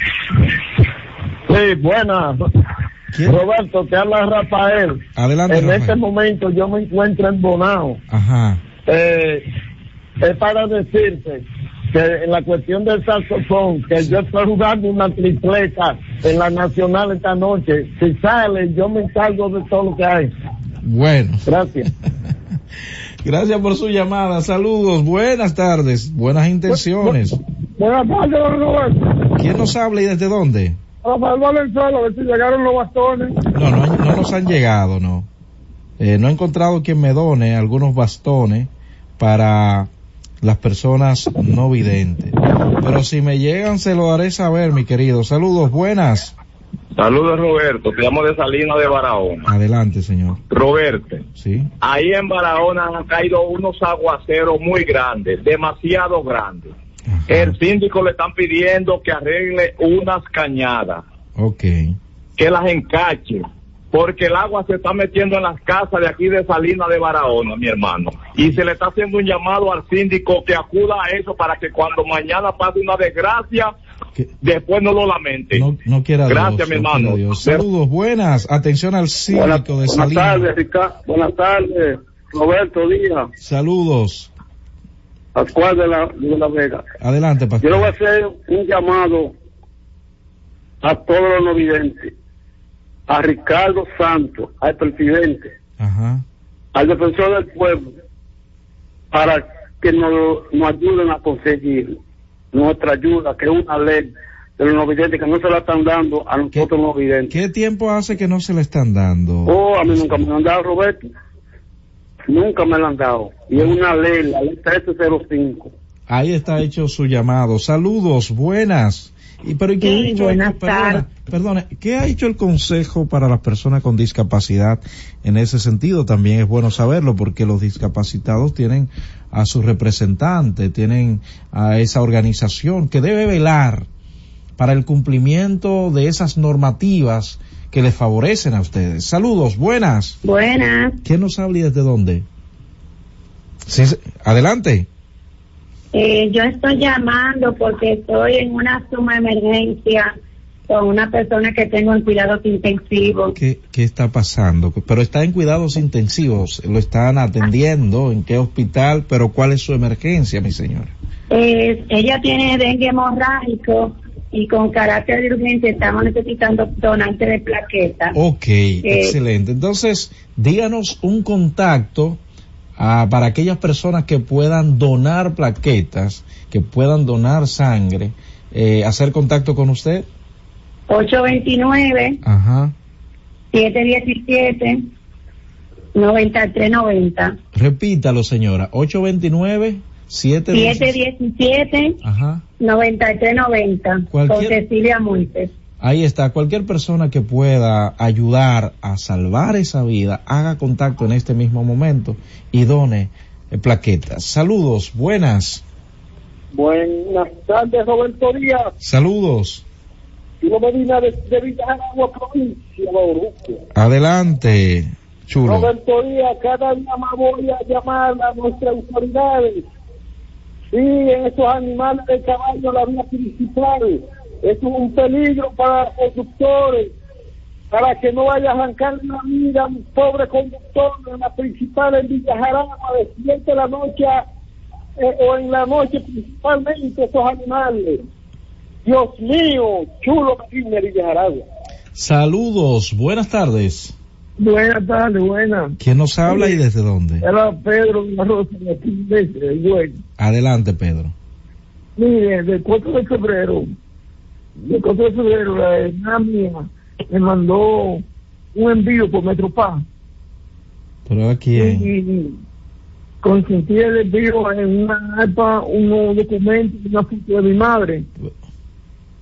Sí, buenas. Roberto, te habla Rafael. Adelante, En Rafael. este momento yo me encuentro en Bonao. Ajá. Eh, es para decirte que en la cuestión del saxofón, que yo estoy jugando una tripleta en la nacional esta noche. Si sale, yo me encargo de todo lo que hay. Bueno. Gracias. Gracias por su llamada. Saludos. Buenas tardes. Buenas intenciones. Buenas tardes, don Roberto. ¿Quién nos habla y desde dónde? Rafael Valenzuela, a ver si llegaron los bastones. No, no, no nos han llegado, no. Eh, no he encontrado quien me done algunos bastones para las personas no videntes. Pero si me llegan, se lo haré saber, mi querido. Saludos, buenas. Saludos Roberto, te llamo de Salina de Barahona. Adelante, señor. Roberto, Sí. ahí en Barahona han caído unos aguaceros muy grandes, demasiado grandes. El síndico le están pidiendo que arregle unas cañadas, Ok. que las encache, porque el agua se está metiendo en las casas de aquí de Salina de Barahona, mi hermano. Y se le está haciendo un llamado al síndico que acuda a eso para que cuando mañana pase una desgracia, después no lo lamente. No quiera Gracias, Dios, mi no hermano. Dios. Saludos, buenas. Atención al síndico de Buenas Salinas. tardes, Ricardo. Buenas tardes, Roberto Díaz, Saludos. Pascual de la, de la Vega. Adelante, Yo le voy a Pascual. hacer un llamado a todos los no videntes, a Ricardo Santos, al presidente, Ajá. al defensor del pueblo, para que nos, nos ayuden a conseguir nuestra ayuda, que es una ley de los no videntes que no se la están dando a nosotros no videntes. ¿Qué tiempo hace que no se le están dando? Oh, a mí nunca me lo han dado, Roberto. Nunca me lo han dado. Y es una ley, la ley 1305. Ahí está hecho su llamado. Saludos, buenas. Y pero ¿y qué ha hecho- buenas perdona, perdone, ¿qué ha hecho el Consejo para las personas con discapacidad en ese sentido? También es bueno saberlo porque los discapacitados tienen a su representante, tienen a esa organización que debe velar para el cumplimiento de esas normativas que les favorecen a ustedes. Saludos, buenas. Buenas. ¿Quién nos habla y desde dónde? Sí, adelante. Eh, yo estoy llamando porque estoy en una suma emergencia con una persona que tengo en cuidados intensivos. ¿Qué, qué está pasando? Pero está en cuidados intensivos, lo están atendiendo, ¿en qué hospital? Pero ¿cuál es su emergencia, mi señora? Eh, ella tiene dengue hemorrágico y con carácter de urgencia estamos necesitando donantes de plaquetas. Ok, excelente. Entonces, díganos un contacto ah, para aquellas personas que puedan donar plaquetas, que puedan donar sangre, eh, hacer contacto con usted. 829 Ajá. 717 9390 Repítalo, señora. 829 7 717 Ajá. 9390 con Cualquier- Cecilia Muites. Ahí está, cualquier persona que pueda ayudar a salvar esa vida, haga contacto en este mismo momento y done eh, plaquetas. Saludos, buenas. Buenas tardes, Roberto Díaz. Saludos. Chulo Medina de, de Villaragua, provincia de Oruco. Adelante, chulo. Roberto Díaz, cada día más voy a llamar a nuestras autoridades. Sí, esos animales de caballo, la vía principal. Es un peligro para los conductores, para que no vaya a arrancar la vida a un pobre conductor en la principal en Villajarama de 7 de la noche eh, o en la noche principalmente esos animales. Dios mío, chulo Medina de Villajaragua. Saludos, buenas tardes. Buenas tardes, buenas. ¿Quién nos habla y desde dónde? Era Pedro de la Rosa de aquí, de Güey. Adelante, Pedro. Mire, del 4 de febrero, del 4 de la hermana mía me mandó un envío por Metropaz Pero a quién? y, y consentí el envío en una ARPA, unos documentos, una foto de mi madre.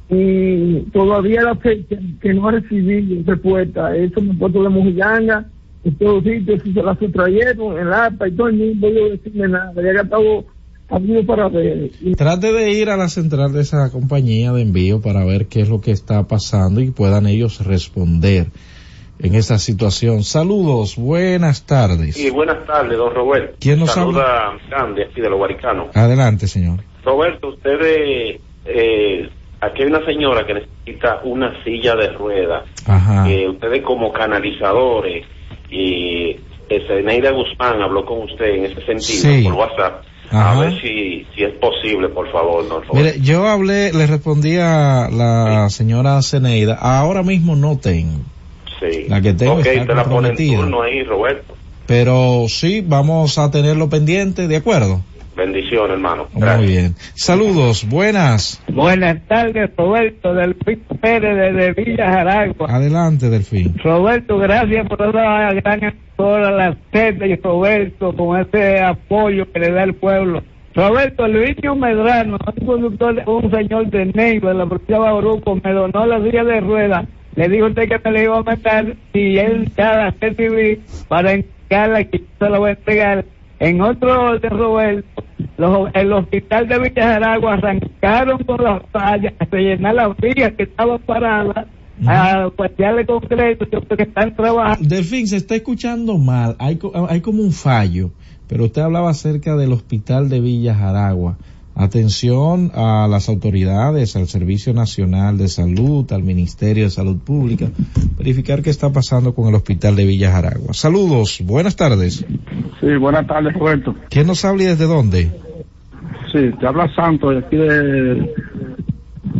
Y todavía la fecha que no recibí respuesta, eso me puesto de Mojiganga, en todos sitios, si se la sustrayeron, en el ARPA y todo el mundo, yo decirme nada, ya que estaba abrido para ver. Y Trate de ir a la central de esa compañía de envío para ver qué es lo que está pasando y puedan ellos responder en esa situación. Saludos, buenas tardes. Sí, buenas tardes, don Roberto. ¿Quién nos Saluda Grande, aquí de los Guaricanos. Adelante, señor. Roberto, ustedes, eh, aquí hay una señora que necesita una silla de ruedas. Ajá. Que ustedes como canalizadores y eh, Zeneida Guzmán habló con usted en ese sentido Sí. por WhatsApp. Ajá. A ver si, si es posible, por favor, don Roberto. Mire, yo hablé, le respondí a la señora Ceneida, ahora mismo no tengo, Sí. la que tengo ok, está te la pone en comprometida. turno ahí, Roberto. pero sí, vamos a tenerlo pendiente, ¿de acuerdo? Bendiciones, hermano. Muy bien. Saludos, buenas. Buenas tardes, Roberto, del Pic Pérez de Villa Jaragua. Adelante, Delfín. Roberto, gracias por esa gran emisora, la sede y Roberto, con ese apoyo que le da el pueblo. Roberto, Luisio Medrano, un conductor, un señor de Neiva, de la provincia de Bauruco, me donó la silla de ruedas. Le dijo usted que me le iba a meter y él cada recibí para entregarla, que se la voy a entregar. En otro orden, Roberto, los- el hospital de Villa Jaragua arrancaron con las fallas a rellenar las vías que estaban paradas, a parciales concretos que están trabajando. Delfín, se está escuchando mal, hay, co- hay como un fallo, pero usted hablaba acerca del hospital de Villa Jaragua. Atención a las autoridades, al Servicio Nacional de Salud, al Ministerio de Salud Pública, verificar qué está pasando con el hospital de Villa Jaragua. Saludos, buenas tardes. Sí, buenas tardes, Roberto. ¿Quién nos habla y desde dónde? Sí, te habla Santos, de aquí de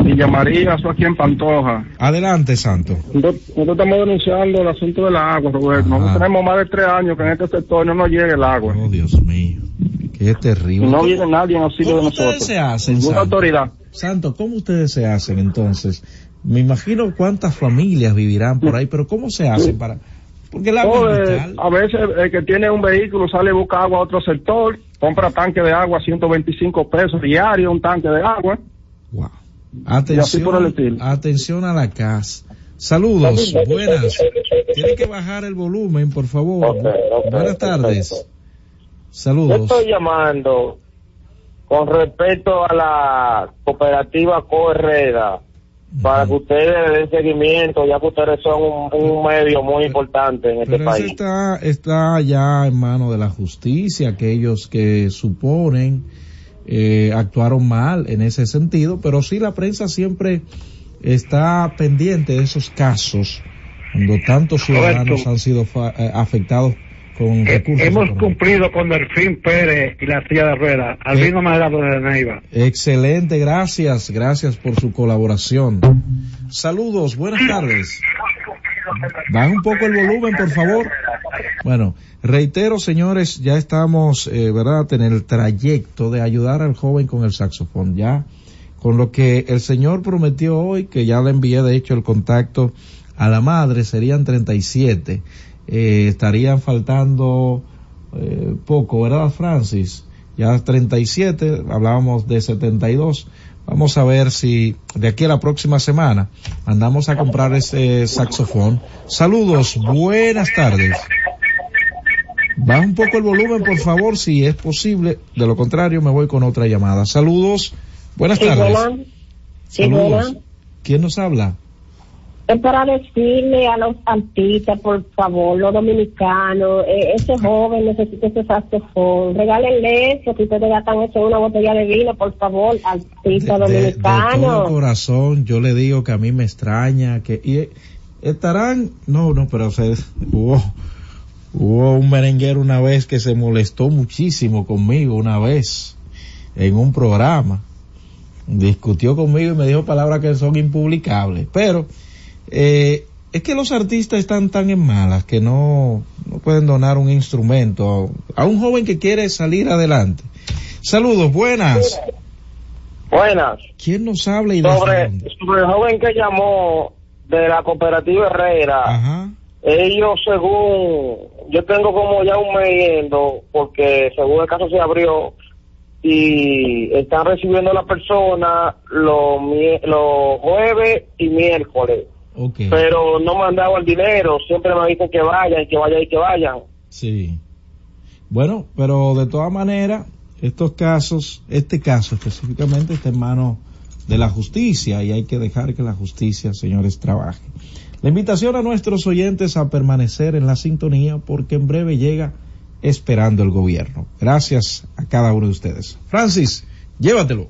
Villa María, eso aquí en Pantoja. Adelante, Santo. Nosotros nosotros estamos denunciando el asunto del agua, Roberto. Nosotros tenemos más de tres años que en este sector no nos llega el agua. Oh, Dios mío, qué terrible. No ¿Cómo- viene nadie en auxilio de ¿Cómo nosotros. ustedes se hacen, Ninguna Santo? autoridad. Santo, ¿cómo ustedes se hacen entonces? Me imagino cuántas familias vivirán por ahí, pero ¿cómo se hacen para...? Porque eh, vital. a veces el que tiene un vehículo sale y busca agua a otro sector, compra tanque de agua a 125 pesos diario, un tanque de agua. Y así por el Atención, estilo. atención a la casa. Saludos, buenas. Tiene que bajar el volumen, por favor. buenas tardes. Yo Saludos. estoy llamando con respecto a la cooperativa Coherrera para que ustedes den seguimiento, ya que ustedes son un, un medio muy importante en este Pero país. está, está ya en manos de la justicia, aquellos que suponen eh, actuaron mal en ese sentido, pero sí la prensa siempre está pendiente de esos casos cuando tantos ciudadanos Roberto. han sido fa- eh, afectados con recursos. Hemos cumplido con Delfín Pérez y la silla de ruedas. Albino Madrano de Neiva. Excelente, gracias, gracias por su colaboración. Saludos, buenas tardes. Baja un poco el volumen, por favor. Bueno, reitero, señores, ya estamos, eh, ¿verdad?, en el trayecto de ayudar al joven con el saxofón. Ya, con lo que el señor prometió hoy, que ya le envié, de hecho, el contacto a la madre, serían 37. Eh, estarían faltando eh, poco, ¿verdad, Francis? Ya 37, hablábamos de 72. Vamos a ver si de aquí a la próxima semana andamos a comprar ese saxofón. Saludos, buenas tardes. Baja un poco el volumen, por favor, si es posible. De lo contrario, me voy con otra llamada. Saludos, buenas Sí, tardes. Sí, Saludos. ¿Quién nos habla? Es para decirle a los artistas, por favor, los dominicanos, eh, ese joven necesita ese saxofón. Regálenle eso, que ustedes gastan eso en una botella de vino, por favor, artista De, de dominicano. todo corazón, yo le digo que a mí me extraña, que y, eh, estarán, no, no, pero se, hubo, hubo un merenguero una vez que se molestó muchísimo conmigo una vez en un programa, discutió conmigo y me dijo palabras que son impublicables, pero eh, es que los artistas están tan en malas que no, no pueden donar un instrumento a, a un joven que quiere salir adelante. Saludos, buenas. Buenas. ¿Quién nos habla y Sobre, sobre el joven que llamó de la cooperativa Herrera, ellos según, yo tengo como ya un mes yendo, porque según el caso se abrió, y están recibiendo a la persona los, los jueves y miércoles. Pero no me han dado el dinero, siempre me dicen que vayan, que vayan y que vayan. Sí. Bueno, pero de todas maneras, estos casos, este caso específicamente está en manos de la justicia y hay que dejar que la justicia, señores, trabaje. La invitación a nuestros oyentes a permanecer en la sintonía porque en breve llega esperando el gobierno. Gracias a cada uno de ustedes. Francis, llévatelo.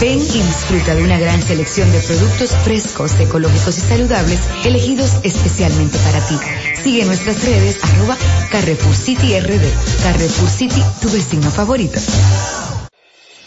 Ven y disfruta de una gran selección de productos frescos, ecológicos y saludables, elegidos especialmente para ti. Sigue nuestras redes arroba Carrefour City RD. Carrefour City, tu vecino favorito.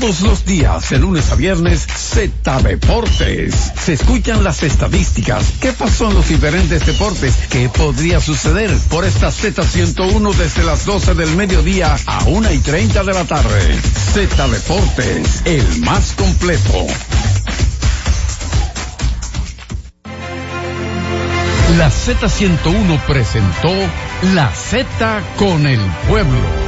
Todos los días, de lunes a viernes, Z Deportes. Se escuchan las estadísticas. ¿Qué pasó en los diferentes deportes? ¿Qué podría suceder por esta Z101 desde las 12 del mediodía a 1 y 30 de la tarde? Z Deportes, el más completo. La Z101 presentó La Z con el pueblo.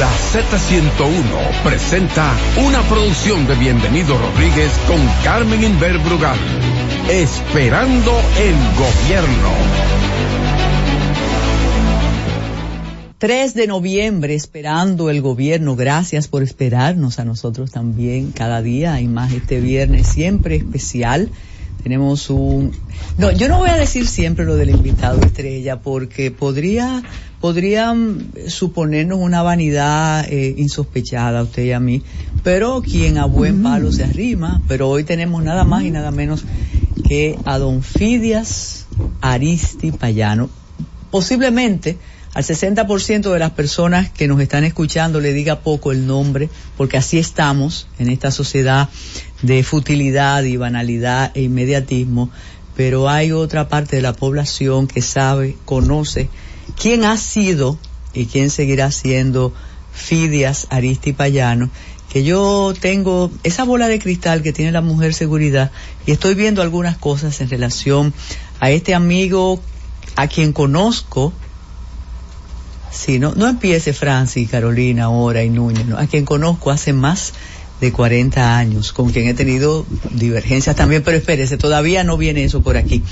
La Z101 presenta una producción de Bienvenido Rodríguez con Carmen Inver Brugal. Esperando el gobierno. 3 de noviembre, esperando el gobierno. Gracias por esperarnos a nosotros también cada día y más este viernes, siempre especial. Tenemos un... No, yo no voy a decir siempre lo del invitado estrella porque podría, podrían suponernos una vanidad eh, insospechada a usted y a mí, pero quien a buen palo se arrima, pero hoy tenemos nada más y nada menos que a don Fidias Aristi Payano. Posiblemente al 60% de las personas que nos están escuchando le diga poco el nombre, porque así estamos en esta sociedad de futilidad y banalidad e inmediatismo, pero hay otra parte de la población que sabe, conoce quién ha sido y quién seguirá siendo Fidias Aristi Payano, que yo tengo esa bola de cristal que tiene la mujer seguridad y estoy viendo algunas cosas en relación a este amigo a quien conozco. Sí, no, no empiece Francis, Carolina, ahora y Núñez, a quien conozco hace más de 40 años, con quien he tenido divergencias también, pero espérese, todavía no viene eso por aquí.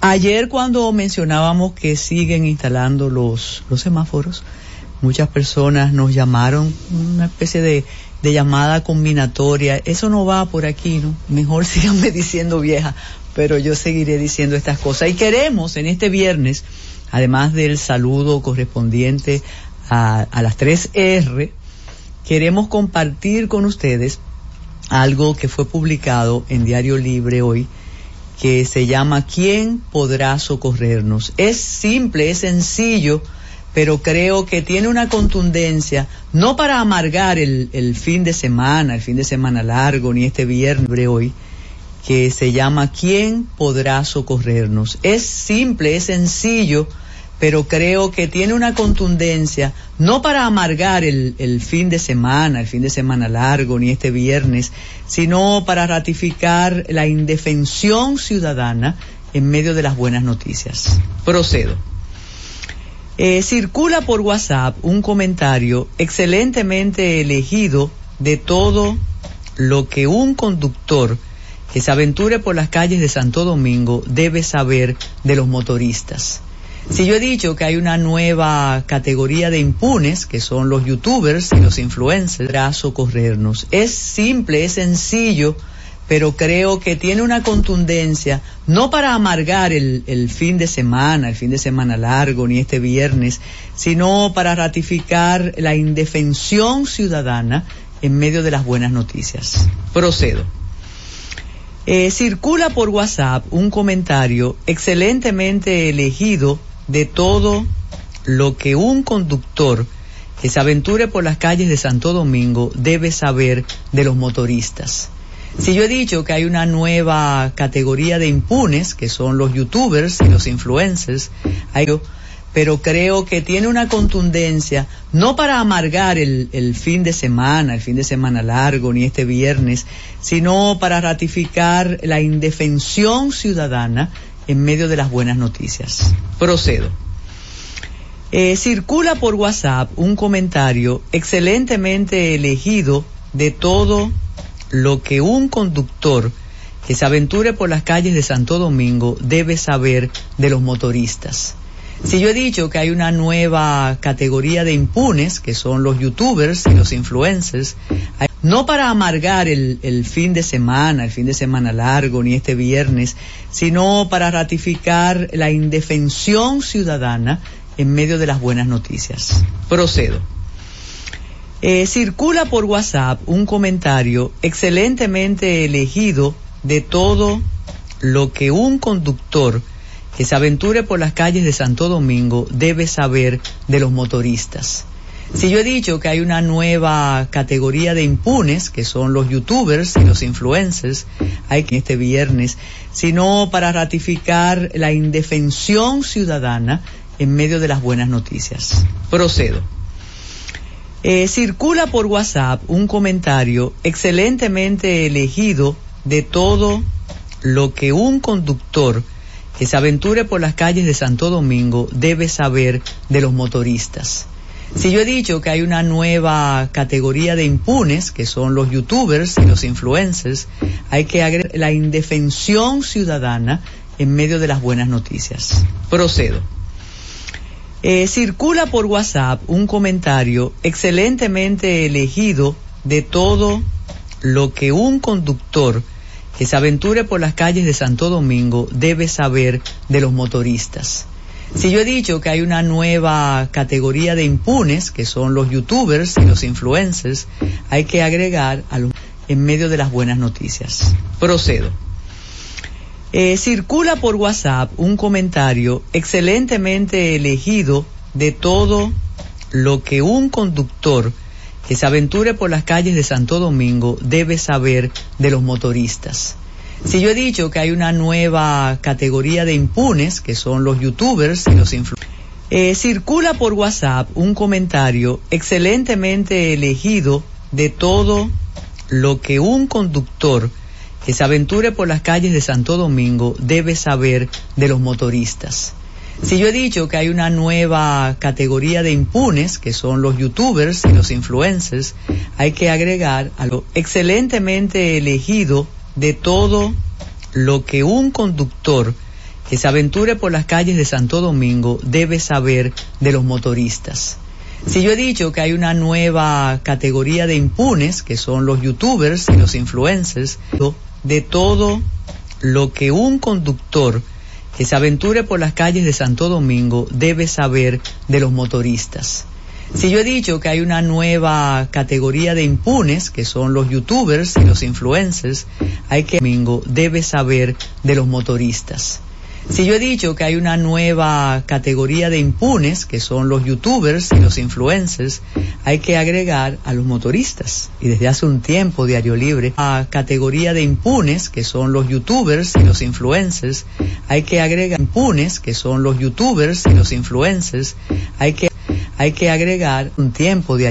Ayer cuando mencionábamos que siguen instalando los, los semáforos, muchas personas nos llamaron, una especie de, de llamada combinatoria, eso no va por aquí, ¿no? Mejor síganme diciendo vieja, pero yo seguiré diciendo estas cosas. Y queremos en este viernes, además del saludo correspondiente a, a las tres R, queremos compartir con ustedes algo que fue publicado en Diario Libre hoy, que se llama ¿Quién podrá socorrernos? Es simple, es sencillo, pero creo que tiene una contundencia, no para amargar el, el fin de semana, el fin de semana largo, ni este viernes hoy, que se llama ¿Quién podrá socorrernos? Es simple, es sencillo, pero creo que tiene una contundencia, no para amargar el, el, fin de semana, el fin de semana largo, ni este viernes, sino para ratificar la indefensión ciudadana en medio de las buenas noticias. Procedo. Eh, circula por WhatsApp un comentario excelentemente elegido de todo lo que un conductor que se aventure por las calles de Santo Domingo debe saber de los motoristas. Si yo he dicho que hay una nueva categoría de impunes, que son los youtubers y los influencers, a socorrernos. Es simple, es sencillo, pero creo que tiene una contundencia, no para amargar el, fin de semana, el fin de semana largo, ni este viernes, sino para ratificar la indefensión ciudadana en medio de las buenas noticias. Procedo. Eh, circula por WhatsApp un comentario excelentemente elegido de todo lo que un conductor que se aventure por las calles de Santo Domingo debe saber de los motoristas. Si yo he dicho que hay una nueva categoría de impunes, que son los youtubers y los influencers, pero creo que tiene una contundencia, no para amargar el, el, fin de semana, el fin de semana largo, ni este viernes, sino para ratificar la indefensión ciudadana en medio de las buenas noticias. Procedo. Eh, circula por WhatsApp un comentario excelentemente elegido de todo lo que un conductor que se aventure por las calles de Santo Domingo debe saber de los motoristas. Si yo he dicho que hay una nueva categoría de impunes, que son los youtubers y los influencers, no para amargar el, el, fin de semana, el fin de semana largo, ni este viernes, sino para ratificar la indefensión ciudadana en medio de las buenas noticias. Procedo. Eh, circula por WhatsApp un comentario excelentemente elegido de todo lo que un conductor que se aventure por las calles de Santo Domingo debe saber de los motoristas. Si yo he dicho que hay una nueva categoría de impunes, que son los youtubers y los influencers, hay que este viernes, sino para ratificar la indefensión ciudadana en medio de las buenas noticias. Procedo. Eh, circula por WhatsApp un comentario excelentemente elegido de todo lo que un conductor que se aventure por las calles de Santo Domingo debe saber de los motoristas. Si yo he dicho que hay una nueva categoría de impunes, que son los youtubers y los influencers, hay que agregar la indefensión ciudadana en medio de las buenas noticias. Procedo. Eh, circula por WhatsApp un comentario excelentemente elegido de todo lo que un conductor que se aventure por las calles de Santo Domingo debe saber de los motoristas. Si yo he dicho que hay una nueva categoría de impunes, que son los youtubers y los influencers, hay que agregar a los, en medio de las buenas noticias. Procedo. Eh, circula por WhatsApp un comentario excelentemente elegido de todo lo que un conductor que se aventure por las calles de Santo Domingo debe saber de los motoristas. Si yo he dicho que hay una nueva categoría de impunes, que son los youtubers y los influencers, eh, circula por WhatsApp un comentario excelentemente elegido de todo lo que un conductor que se aventure por las calles de Santo Domingo debe saber de los motoristas. Si yo he dicho que hay una nueva categoría de impunes, que son los youtubers y los influencers, hay que agregar a lo excelentemente elegido de todo lo que un conductor que se aventure por las calles de Santo Domingo debe saber de los motoristas. Si yo he dicho que hay una nueva categoría de impunes, que son los youtubers y los influencers, de todo lo que un conductor que se aventure por las calles de Santo Domingo debe saber de los motoristas. Si yo he dicho que hay una nueva categoría de impunes, que son los youtubers y los influencers, hay que Domingo debe saber de los motoristas. Si yo he dicho que hay una nueva categoría de impunes, que son los youtubers y los influencers, hay que agregar a los motoristas. Y desde hace un tiempo, Diario Libre, a categoría de impunes, que son los youtubers y los influencers, hay que agregar impunes, que son los youtubers y los influencers, hay que, hay que agregar un tiempo de